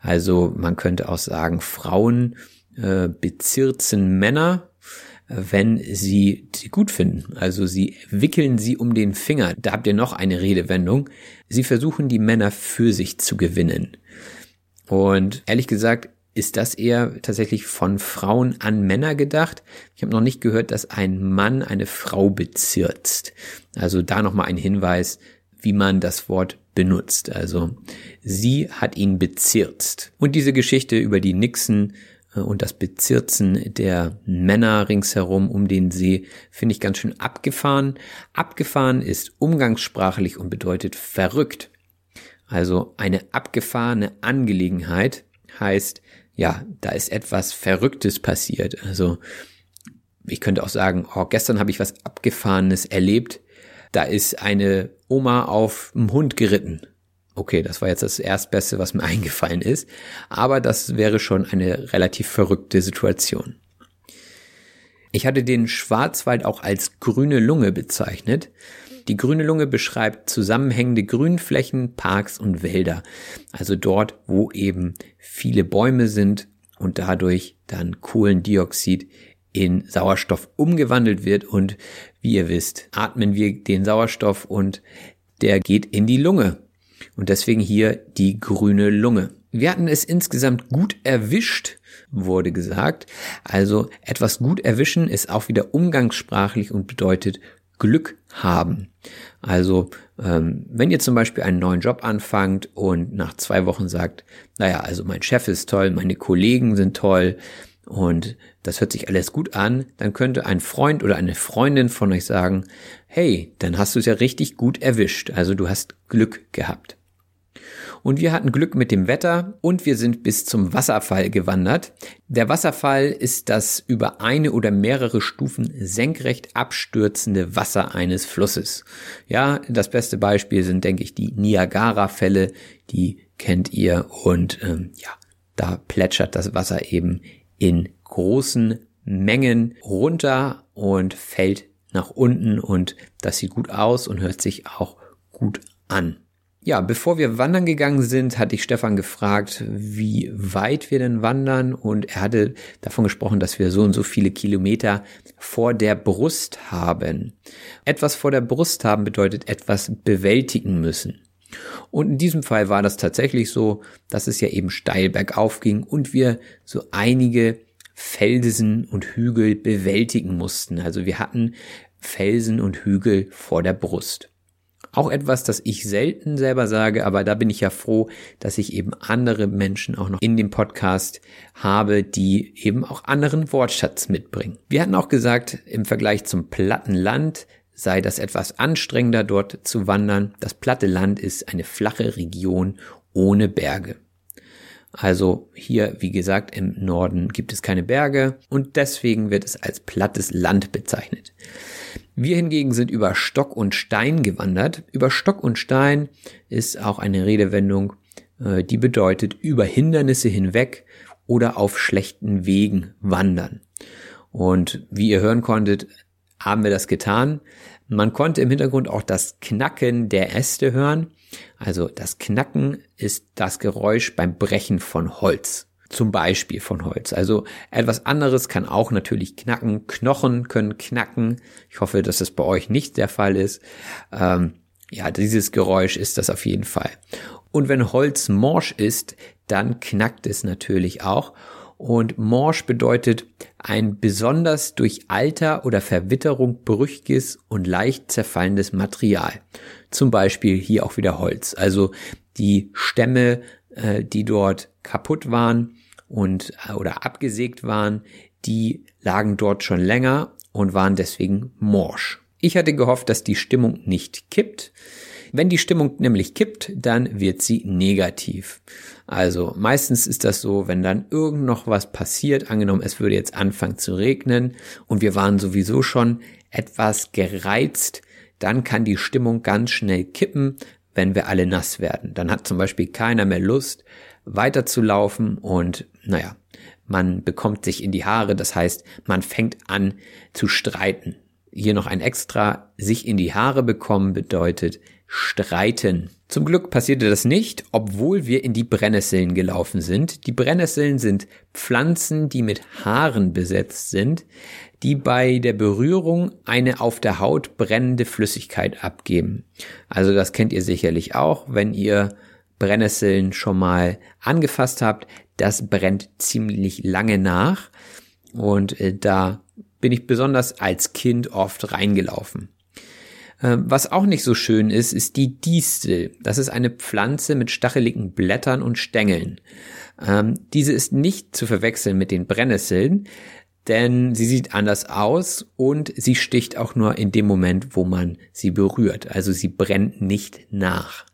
Also man könnte auch sagen, Frauen äh, bezirzen Männer, wenn sie sie gut finden. Also sie wickeln sie um den Finger. Da habt ihr noch eine Redewendung. Sie versuchen die Männer für sich zu gewinnen. Und ehrlich gesagt ist das eher tatsächlich von Frauen an Männer gedacht. Ich habe noch nicht gehört, dass ein Mann eine Frau bezirzt. Also da nochmal ein Hinweis, wie man das Wort benutzt. Also sie hat ihn bezirzt. Und diese Geschichte über die Nixen äh, und das Bezirzen der Männer ringsherum um den See finde ich ganz schön abgefahren. Abgefahren ist umgangssprachlich und bedeutet verrückt. Also eine abgefahrene Angelegenheit heißt, ja, da ist etwas Verrücktes passiert. Also ich könnte auch sagen, oh, gestern habe ich was Abgefahrenes erlebt. Da ist eine Oma auf dem Hund geritten. Okay, das war jetzt das Erstbeste, was mir eingefallen ist, aber das wäre schon eine relativ verrückte Situation. Ich hatte den Schwarzwald auch als grüne Lunge bezeichnet. Die grüne Lunge beschreibt zusammenhängende Grünflächen, Parks und Wälder. Also dort, wo eben viele Bäume sind und dadurch dann Kohlendioxid in Sauerstoff umgewandelt wird und wie ihr wisst, atmen wir den Sauerstoff und der geht in die Lunge. Und deswegen hier die grüne Lunge. Wir hatten es insgesamt gut erwischt, wurde gesagt. Also etwas gut erwischen ist auch wieder umgangssprachlich und bedeutet Glück haben. Also ähm, wenn ihr zum Beispiel einen neuen Job anfangt und nach zwei Wochen sagt, naja, also mein Chef ist toll, meine Kollegen sind toll und das hört sich alles gut an, dann könnte ein Freund oder eine Freundin von euch sagen, hey, dann hast du es ja richtig gut erwischt. Also du hast Glück gehabt. Und wir hatten Glück mit dem Wetter und wir sind bis zum Wasserfall gewandert. Der Wasserfall ist das über eine oder mehrere Stufen senkrecht abstürzende Wasser eines Flusses. Ja, das beste Beispiel sind, denke ich, die Niagara-Fälle. Die kennt ihr und ähm, ja, da plätschert das Wasser eben in großen Mengen runter und fällt nach unten und das sieht gut aus und hört sich auch gut an. Ja, bevor wir wandern gegangen sind, hatte ich Stefan gefragt, wie weit wir denn wandern und er hatte davon gesprochen, dass wir so und so viele Kilometer vor der Brust haben. Etwas vor der Brust haben bedeutet etwas bewältigen müssen. Und in diesem Fall war das tatsächlich so, dass es ja eben steil bergauf ging und wir so einige Felsen und Hügel bewältigen mussten. Also wir hatten Felsen und Hügel vor der Brust. Auch etwas, das ich selten selber sage, aber da bin ich ja froh, dass ich eben andere Menschen auch noch in dem Podcast habe, die eben auch anderen Wortschatz mitbringen. Wir hatten auch gesagt, im Vergleich zum platten Land sei das etwas anstrengender dort zu wandern. Das platte Land ist eine flache Region ohne Berge. Also hier, wie gesagt, im Norden gibt es keine Berge und deswegen wird es als plattes Land bezeichnet. Wir hingegen sind über Stock und Stein gewandert. Über Stock und Stein ist auch eine Redewendung, äh, die bedeutet über Hindernisse hinweg oder auf schlechten Wegen wandern. Und wie ihr hören konntet, haben wir das getan. Man konnte im Hintergrund auch das Knacken der Äste hören. Also das Knacken ist das Geräusch beim Brechen von Holz zum Beispiel von Holz. Also etwas anderes kann auch natürlich knacken. Knochen können knacken. Ich hoffe, dass das bei euch nicht der Fall ist. Ähm, ja, dieses Geräusch ist das auf jeden Fall. Und wenn Holz morsch ist, dann knackt es natürlich auch. Und morsch bedeutet ein besonders durch Alter oder Verwitterung brüchiges und leicht zerfallendes Material. Zum Beispiel hier auch wieder Holz. Also die Stämme, äh, die dort kaputt waren, und äh, oder abgesägt waren, die lagen dort schon länger und waren deswegen morsch. Ich hatte gehofft, dass die Stimmung nicht kippt. Wenn die Stimmung nämlich kippt, dann wird sie negativ. Also meistens ist das so, wenn dann irgend noch was passiert, angenommen es würde jetzt anfangen zu regnen und wir waren sowieso schon etwas gereizt, dann kann die Stimmung ganz schnell kippen, wenn wir alle nass werden. Dann hat zum Beispiel keiner mehr Lust, weiterzulaufen und naja, man bekommt sich in die Haare, das heißt, man fängt an zu streiten. Hier noch ein extra, sich in die Haare bekommen bedeutet streiten. Zum Glück passierte das nicht, obwohl wir in die Brennnesseln gelaufen sind. Die Brennnesseln sind Pflanzen, die mit Haaren besetzt sind, die bei der Berührung eine auf der Haut brennende Flüssigkeit abgeben. Also das kennt ihr sicherlich auch, wenn ihr Brennnesseln schon mal angefasst habt, das brennt ziemlich lange nach und äh, da bin ich besonders als Kind oft reingelaufen. Ähm, was auch nicht so schön ist, ist die Distel. Das ist eine Pflanze mit stacheligen Blättern und Stängeln. Ähm, diese ist nicht zu verwechseln mit den Brennnesseln, denn sie sieht anders aus und sie sticht auch nur in dem Moment, wo man sie berührt. Also sie brennt nicht nach.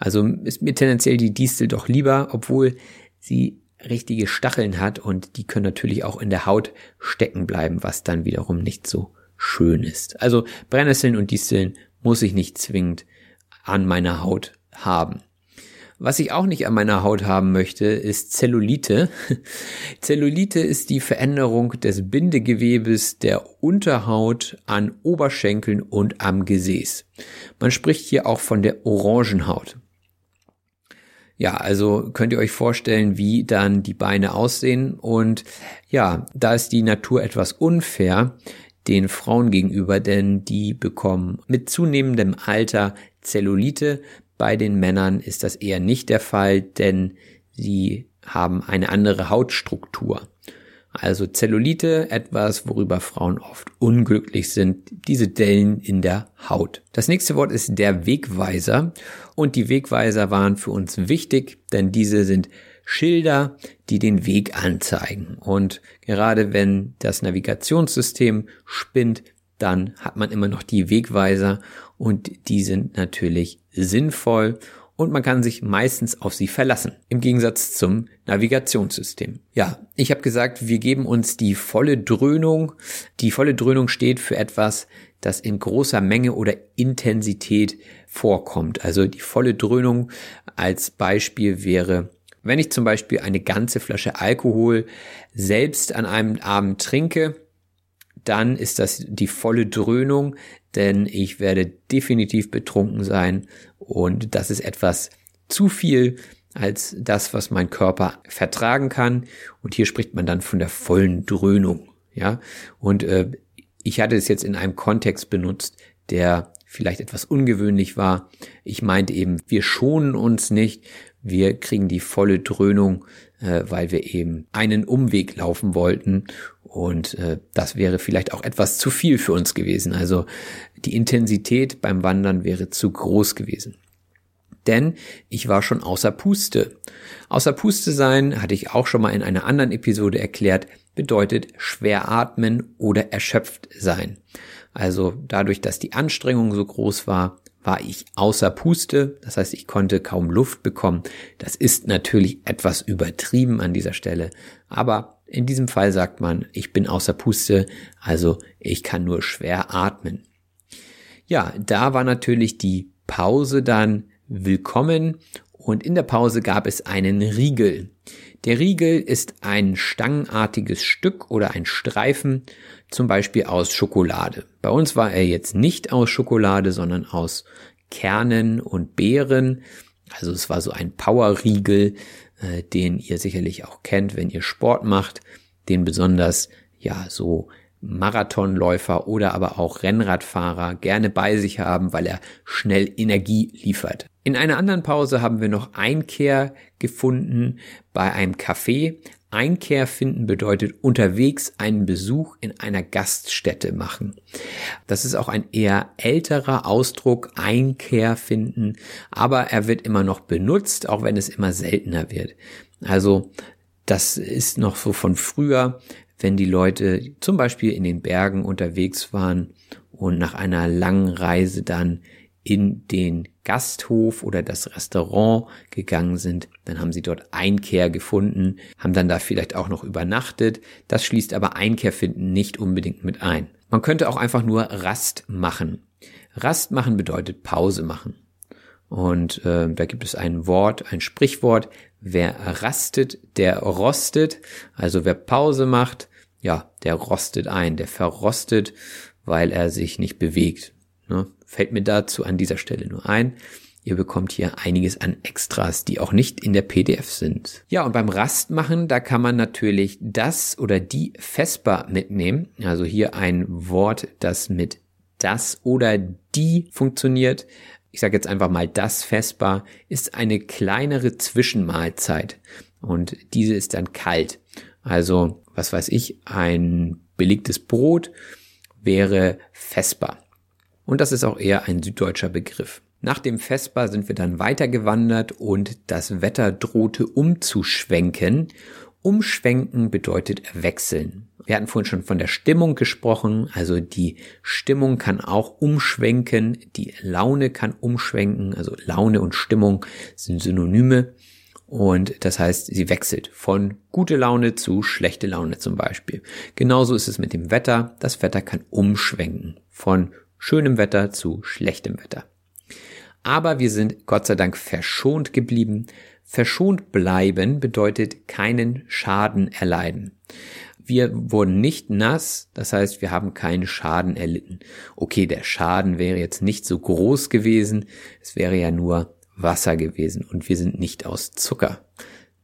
Also ist mir tendenziell die Distel doch lieber, obwohl sie richtige Stacheln hat und die können natürlich auch in der Haut stecken bleiben, was dann wiederum nicht so schön ist. Also Brennnesseln und Disteln muss ich nicht zwingend an meiner Haut haben. Was ich auch nicht an meiner Haut haben möchte, ist Zellulite. Zellulite ist die Veränderung des Bindegewebes der Unterhaut an Oberschenkeln und am Gesäß. Man spricht hier auch von der Orangenhaut. Ja, also könnt ihr euch vorstellen, wie dann die Beine aussehen. Und ja, da ist die Natur etwas unfair den Frauen gegenüber, denn die bekommen mit zunehmendem Alter Zellulite. Bei den Männern ist das eher nicht der Fall, denn sie haben eine andere Hautstruktur. Also Zellulite, etwas, worüber Frauen oft unglücklich sind, diese Dellen in der Haut. Das nächste Wort ist der Wegweiser und die Wegweiser waren für uns wichtig, denn diese sind Schilder, die den Weg anzeigen. Und gerade wenn das Navigationssystem spinnt, dann hat man immer noch die Wegweiser und die sind natürlich sinnvoll und man kann sich meistens auf sie verlassen, im Gegensatz zum Navigationssystem. Ja, ich habe gesagt, wir geben uns die volle Dröhnung. Die volle Dröhnung steht für etwas, das in großer Menge oder Intensität vorkommt. Also die volle Dröhnung als Beispiel wäre, wenn ich zum Beispiel eine ganze Flasche Alkohol selbst an einem Abend trinke, dann ist das die volle Dröhnung, denn ich werde definitiv betrunken sein und das ist etwas zu viel als das, was mein Körper vertragen kann. Und hier spricht man dann von der vollen Dröhnung. Ja, und äh, ich hatte es jetzt in einem Kontext benutzt, der vielleicht etwas ungewöhnlich war. Ich meinte eben, wir schonen uns nicht, wir kriegen die volle Dröhnung, äh, weil wir eben einen Umweg laufen wollten und äh, das wäre vielleicht auch etwas zu viel für uns gewesen. Also die Intensität beim Wandern wäre zu groß gewesen. Denn ich war schon außer Puste. Außer Puste sein, hatte ich auch schon mal in einer anderen Episode erklärt, bedeutet schwer atmen oder erschöpft sein. Also dadurch, dass die Anstrengung so groß war, war ich außer Puste, das heißt, ich konnte kaum Luft bekommen. Das ist natürlich etwas übertrieben an dieser Stelle, aber in diesem Fall sagt man, ich bin außer Puste, also ich kann nur schwer atmen. Ja, da war natürlich die Pause dann willkommen und in der Pause gab es einen Riegel. Der Riegel ist ein stangenartiges Stück oder ein Streifen, zum Beispiel aus Schokolade. Bei uns war er jetzt nicht aus Schokolade, sondern aus Kernen und Beeren. Also es war so ein Powerriegel, äh, den ihr sicherlich auch kennt, wenn ihr Sport macht, den besonders ja so Marathonläufer oder aber auch Rennradfahrer gerne bei sich haben, weil er schnell Energie liefert. In einer anderen Pause haben wir noch Einkehr gefunden bei einem Café. Einkehr finden bedeutet unterwegs einen Besuch in einer Gaststätte machen. Das ist auch ein eher älterer Ausdruck, Einkehr finden, aber er wird immer noch benutzt, auch wenn es immer seltener wird. Also das ist noch so von früher, wenn die Leute zum Beispiel in den Bergen unterwegs waren und nach einer langen Reise dann in den Gasthof oder das Restaurant gegangen sind, dann haben sie dort Einkehr gefunden, haben dann da vielleicht auch noch übernachtet. Das schließt aber Einkehr finden nicht unbedingt mit ein. Man könnte auch einfach nur Rast machen. Rast machen bedeutet Pause machen. Und äh, da gibt es ein Wort, ein Sprichwort, wer rastet, der rostet. Also wer Pause macht, ja, der rostet ein, der verrostet, weil er sich nicht bewegt. Ne? Fällt mir dazu an dieser Stelle nur ein. Ihr bekommt hier einiges an Extras, die auch nicht in der PDF sind. Ja, und beim Rastmachen, da kann man natürlich das oder die Vesper mitnehmen. Also hier ein Wort, das mit das oder die funktioniert. Ich sage jetzt einfach mal das Vesper ist eine kleinere Zwischenmahlzeit und diese ist dann kalt. Also, was weiß ich, ein belegtes Brot wäre Vesper. Und das ist auch eher ein süddeutscher Begriff. Nach dem Vesper sind wir dann weitergewandert und das Wetter drohte umzuschwenken. Umschwenken bedeutet wechseln. Wir hatten vorhin schon von der Stimmung gesprochen, also die Stimmung kann auch umschwenken, die Laune kann umschwenken, also Laune und Stimmung sind Synonyme und das heißt, sie wechselt von gute Laune zu schlechte Laune zum Beispiel. Genauso ist es mit dem Wetter, das Wetter kann umschwenken von schönem Wetter zu schlechtem Wetter. Aber wir sind Gott sei Dank verschont geblieben. Verschont bleiben bedeutet keinen Schaden erleiden. Wir wurden nicht nass, das heißt, wir haben keinen Schaden erlitten. Okay, der Schaden wäre jetzt nicht so groß gewesen, es wäre ja nur Wasser gewesen und wir sind nicht aus Zucker.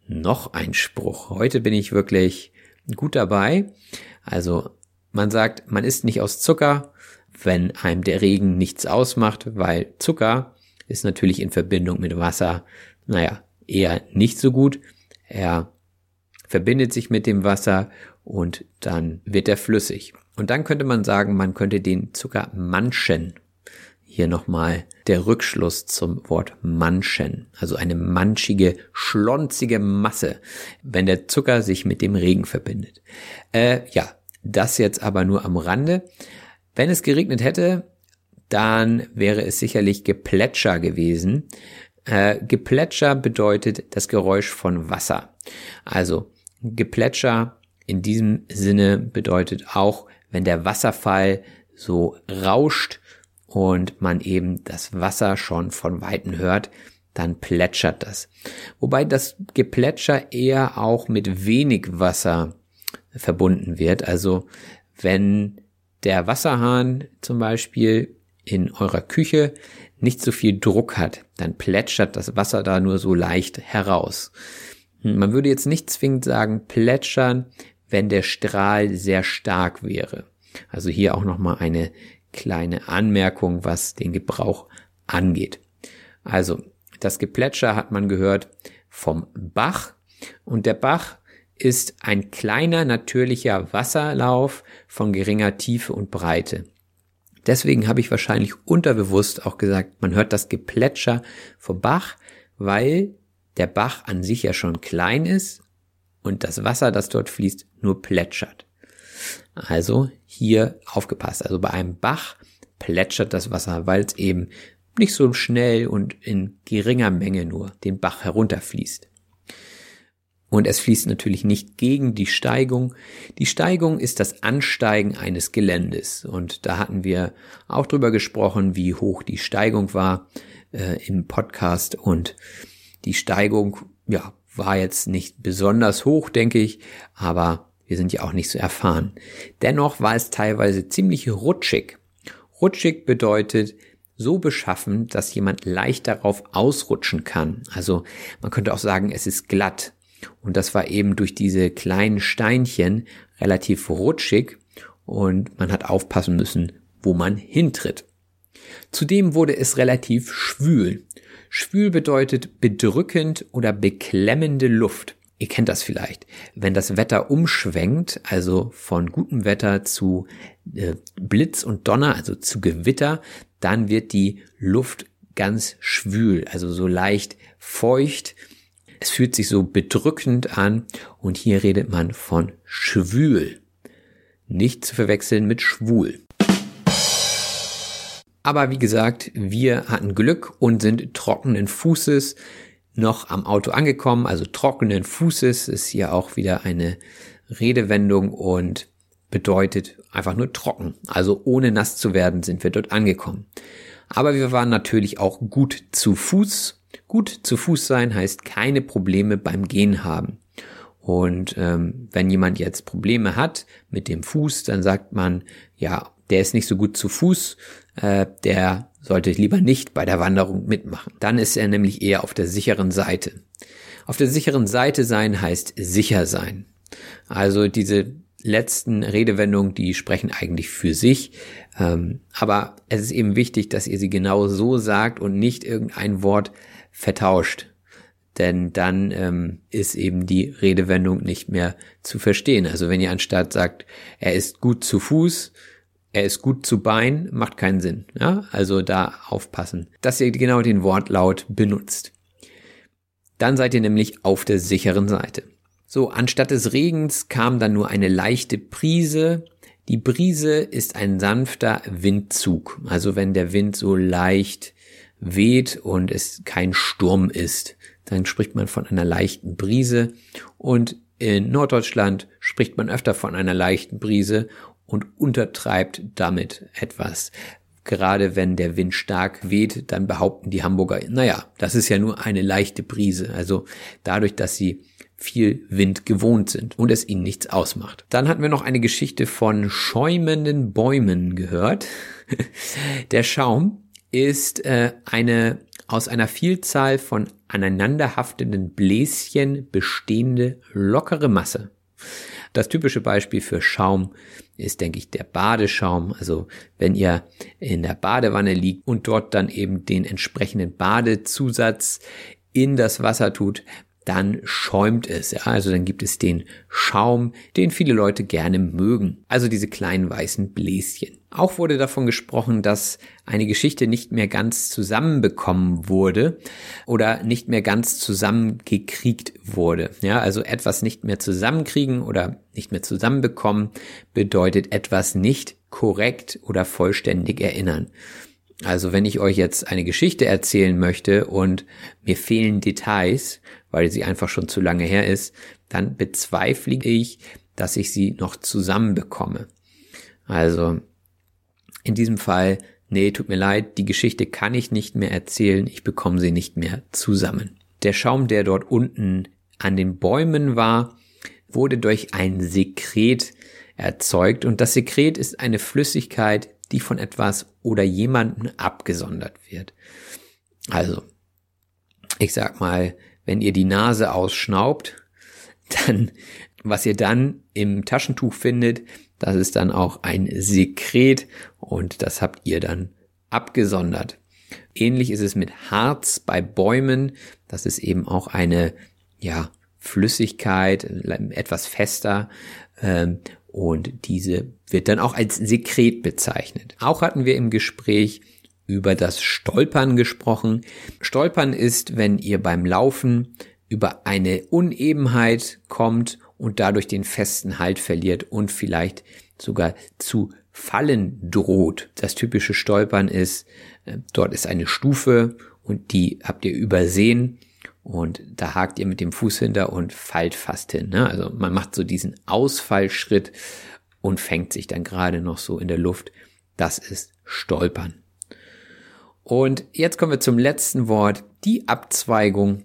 Noch ein Spruch. Heute bin ich wirklich gut dabei. Also man sagt, man ist nicht aus Zucker, wenn einem der Regen nichts ausmacht, weil Zucker ist natürlich in Verbindung mit Wasser, naja, eher nicht so gut. Er verbindet sich mit dem Wasser und dann wird er flüssig. Und dann könnte man sagen, man könnte den Zucker manchen. Hier nochmal der Rückschluss zum Wort manchen. Also eine manchige, schlonzige Masse, wenn der Zucker sich mit dem Regen verbindet. Äh, ja, das jetzt aber nur am Rande. Wenn es geregnet hätte, dann wäre es sicherlich Geplätscher gewesen. Äh, Geplätscher bedeutet das Geräusch von Wasser. Also Geplätscher in diesem Sinne bedeutet auch, wenn der Wasserfall so rauscht und man eben das Wasser schon von Weitem hört, dann plätschert das. Wobei das Geplätscher eher auch mit wenig Wasser verbunden wird. Also wenn der Wasserhahn zum Beispiel in eurer Küche nicht so viel Druck hat, dann plätschert das Wasser da nur so leicht heraus. Man würde jetzt nicht zwingend sagen plätschern, wenn der Strahl sehr stark wäre. Also hier auch nochmal eine kleine Anmerkung, was den Gebrauch angeht. Also das Geplätscher hat man gehört vom Bach und der Bach ist ein kleiner natürlicher Wasserlauf von geringer Tiefe und Breite. Deswegen habe ich wahrscheinlich unterbewusst auch gesagt, man hört das Geplätscher vom Bach, weil der Bach an sich ja schon klein ist und das Wasser, das dort fließt, nur plätschert. Also hier aufgepasst. Also bei einem Bach plätschert das Wasser, weil es eben nicht so schnell und in geringer Menge nur den Bach herunterfließt. Und es fließt natürlich nicht gegen die Steigung. Die Steigung ist das Ansteigen eines Geländes. Und da hatten wir auch drüber gesprochen, wie hoch die Steigung war äh, im Podcast. Und die Steigung, ja, war jetzt nicht besonders hoch, denke ich, aber wir sind ja auch nicht so erfahren. Dennoch war es teilweise ziemlich rutschig. Rutschig bedeutet, so beschaffen, dass jemand leicht darauf ausrutschen kann. Also man könnte auch sagen, es ist glatt. Und das war eben durch diese kleinen Steinchen relativ rutschig und man hat aufpassen müssen, wo man hintritt. Zudem wurde es relativ schwül. Schwül bedeutet bedrückend oder beklemmende Luft. Ihr kennt das vielleicht. Wenn das Wetter umschwenkt, also von gutem Wetter zu äh, Blitz und Donner, also zu Gewitter, dann wird die Luft ganz schwül, also so leicht feucht es fühlt sich so bedrückend an und hier redet man von schwül. Nicht zu verwechseln mit schwul. Aber wie gesagt, wir hatten Glück und sind trockenen Fußes noch am Auto angekommen. Also trockenen Fußes ist hier auch wieder eine Redewendung und bedeutet einfach nur trocken. Also ohne nass zu werden sind wir dort angekommen. Aber wir waren natürlich auch gut zu Fuß Gut zu Fuß sein heißt keine Probleme beim Gehen haben. Und ähm, wenn jemand jetzt Probleme hat mit dem Fuß, dann sagt man, ja, der ist nicht so gut zu Fuß, äh, der sollte lieber nicht bei der Wanderung mitmachen. Dann ist er nämlich eher auf der sicheren Seite. Auf der sicheren Seite sein heißt sicher sein. Also diese letzten Redewendungen, die sprechen eigentlich für sich. Ähm, aber es ist eben wichtig, dass ihr sie genau so sagt und nicht irgendein Wort vertauscht. Denn dann ähm, ist eben die Redewendung nicht mehr zu verstehen. Also wenn ihr anstatt sagt, er ist gut zu Fuß, er ist gut zu Bein, macht keinen Sinn. Ja? Also da aufpassen, dass ihr genau den Wortlaut benutzt. Dann seid ihr nämlich auf der sicheren Seite. So, anstatt des Regens kam dann nur eine leichte Prise. Die Brise ist ein sanfter Windzug. Also wenn der Wind so leicht weht und es kein Sturm ist. Dann spricht man von einer leichten Brise und in Norddeutschland spricht man öfter von einer leichten Brise und untertreibt damit etwas. gerade wenn der Wind stark weht, dann behaupten die Hamburger, naja, das ist ja nur eine leichte Brise. Also dadurch, dass sie viel Wind gewohnt sind und es ihnen nichts ausmacht. Dann hatten wir noch eine Geschichte von schäumenden Bäumen gehört. Der Schaum ist äh, eine aus einer Vielzahl von aneinanderhaftenden Bläschen bestehende lockere Masse. Das typische Beispiel für Schaum ist, denke ich, der Badeschaum. Also wenn ihr in der Badewanne liegt und dort dann eben den entsprechenden Badezusatz in das Wasser tut, dann schäumt es. Ja? Also dann gibt es den Schaum, den viele Leute gerne mögen. Also diese kleinen weißen Bläschen. Auch wurde davon gesprochen, dass eine Geschichte nicht mehr ganz zusammenbekommen wurde oder nicht mehr ganz zusammengekriegt wurde. Ja, also etwas nicht mehr zusammenkriegen oder nicht mehr zusammenbekommen bedeutet etwas nicht korrekt oder vollständig erinnern. Also wenn ich euch jetzt eine Geschichte erzählen möchte und mir fehlen Details, weil sie einfach schon zu lange her ist, dann bezweifle ich, dass ich sie noch zusammenbekomme. Also in diesem Fall, nee, tut mir leid, die Geschichte kann ich nicht mehr erzählen, ich bekomme sie nicht mehr zusammen. Der Schaum, der dort unten an den Bäumen war, wurde durch ein Sekret erzeugt und das Sekret ist eine Flüssigkeit, die von etwas oder jemanden abgesondert wird. Also, ich sag mal, wenn ihr die Nase ausschnaubt, dann, was ihr dann im Taschentuch findet, das ist dann auch ein Sekret und das habt ihr dann abgesondert. Ähnlich ist es mit Harz bei Bäumen. Das ist eben auch eine, ja, Flüssigkeit, etwas fester. Ähm, und diese wird dann auch als Sekret bezeichnet. Auch hatten wir im Gespräch über das Stolpern gesprochen. Stolpern ist, wenn ihr beim Laufen über eine Unebenheit kommt und dadurch den festen Halt verliert und vielleicht sogar zu fallen droht. Das typische Stolpern ist, äh, dort ist eine Stufe und die habt ihr übersehen und da hakt ihr mit dem Fuß hinter und fallt fast hin. Ne? Also man macht so diesen Ausfallschritt und fängt sich dann gerade noch so in der Luft. Das ist Stolpern. Und jetzt kommen wir zum letzten Wort, die Abzweigung.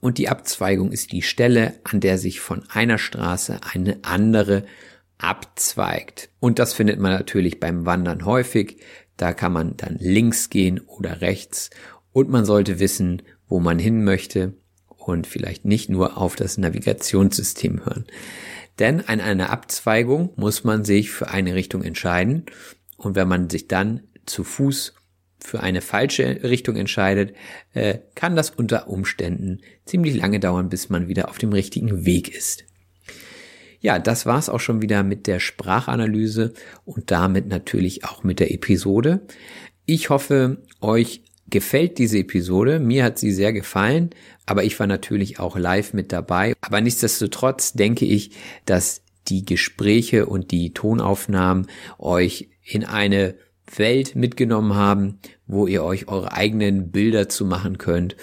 Und die Abzweigung ist die Stelle, an der sich von einer Straße eine andere abzweigt. Und das findet man natürlich beim Wandern häufig. Da kann man dann links gehen oder rechts. Und man sollte wissen, wo man hin möchte und vielleicht nicht nur auf das Navigationssystem hören. Denn an einer Abzweigung muss man sich für eine Richtung entscheiden. Und wenn man sich dann zu Fuß für eine falsche Richtung entscheidet, äh, kann das unter Umständen ziemlich lange dauern, bis man wieder auf dem richtigen Weg ist. Ja, das war's auch schon wieder mit der Sprachanalyse und damit natürlich auch mit der Episode. Ich hoffe, euch gefällt diese Episode. Mir hat sie sehr gefallen, aber ich war natürlich auch live mit dabei. Aber nichtsdestotrotz denke ich, dass die Gespräche und die Tonaufnahmen euch in eine Welt mitgenommen haben, wo ihr euch eure eigenen Bilder zu machen könnt.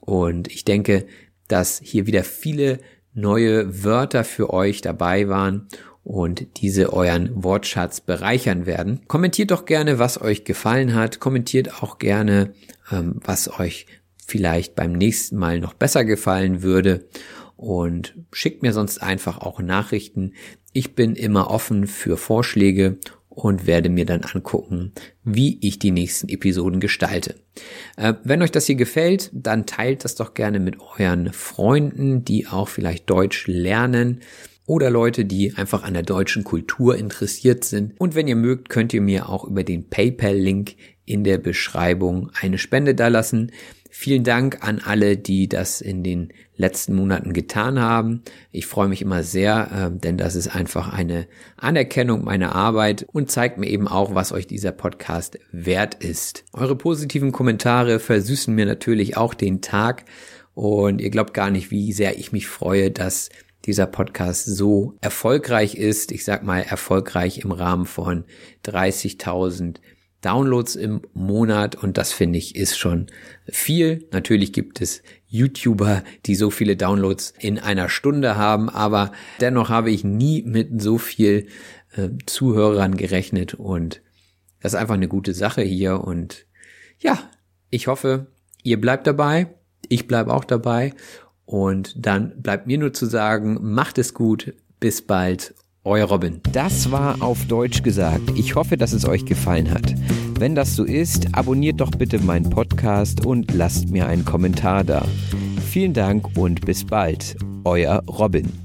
Und ich denke, dass hier wieder viele neue Wörter für euch dabei waren und diese euren Wortschatz bereichern werden. Kommentiert doch gerne, was euch gefallen hat. Kommentiert auch gerne, ähm, was euch vielleicht beim nächsten Mal noch besser gefallen würde. Und schickt mir sonst einfach auch Nachrichten. Ich bin immer offen für Vorschläge und werde mir dann angucken, wie ich die nächsten Episoden gestalte. Äh, wenn euch das hier gefällt, dann teilt das doch gerne mit euren Freunden, die auch vielleicht Deutsch lernen oder Leute, die einfach an der deutschen Kultur interessiert sind. Und wenn ihr mögt, könnt ihr mir auch über den PayPal-Link in der Beschreibung eine Spende dalassen. Vielen Dank an alle, die das in den letzten Monaten getan haben. Ich freue mich immer sehr, äh, denn das ist einfach eine Anerkennung meiner Arbeit und zeigt mir eben auch, was euch dieser Podcast wert ist. Eure positiven Kommentare versüßen mir natürlich auch den Tag und ihr glaubt gar nicht, wie sehr ich mich freue, dass dieser Podcast so erfolgreich ist. Ich sag mal erfolgreich im Rahmen von 30.000 Downloads im Monat und das finde ich ist schon viel. Natürlich gibt es YouTuber, die so viele Downloads in einer Stunde haben, aber dennoch habe ich nie mit so viel äh, Zuhörern gerechnet und Das ist einfach eine gute Sache hier und ja, ich hoffe, ihr bleibt dabei. Ich bleibe auch dabei. Und dann bleibt mir nur zu sagen, macht es gut. Bis bald. Euer Robin. Das war auf Deutsch gesagt. Ich hoffe, dass es euch gefallen hat. Wenn das so ist, abonniert doch bitte meinen Podcast und lasst mir einen Kommentar da. Vielen Dank und bis bald. Euer Robin.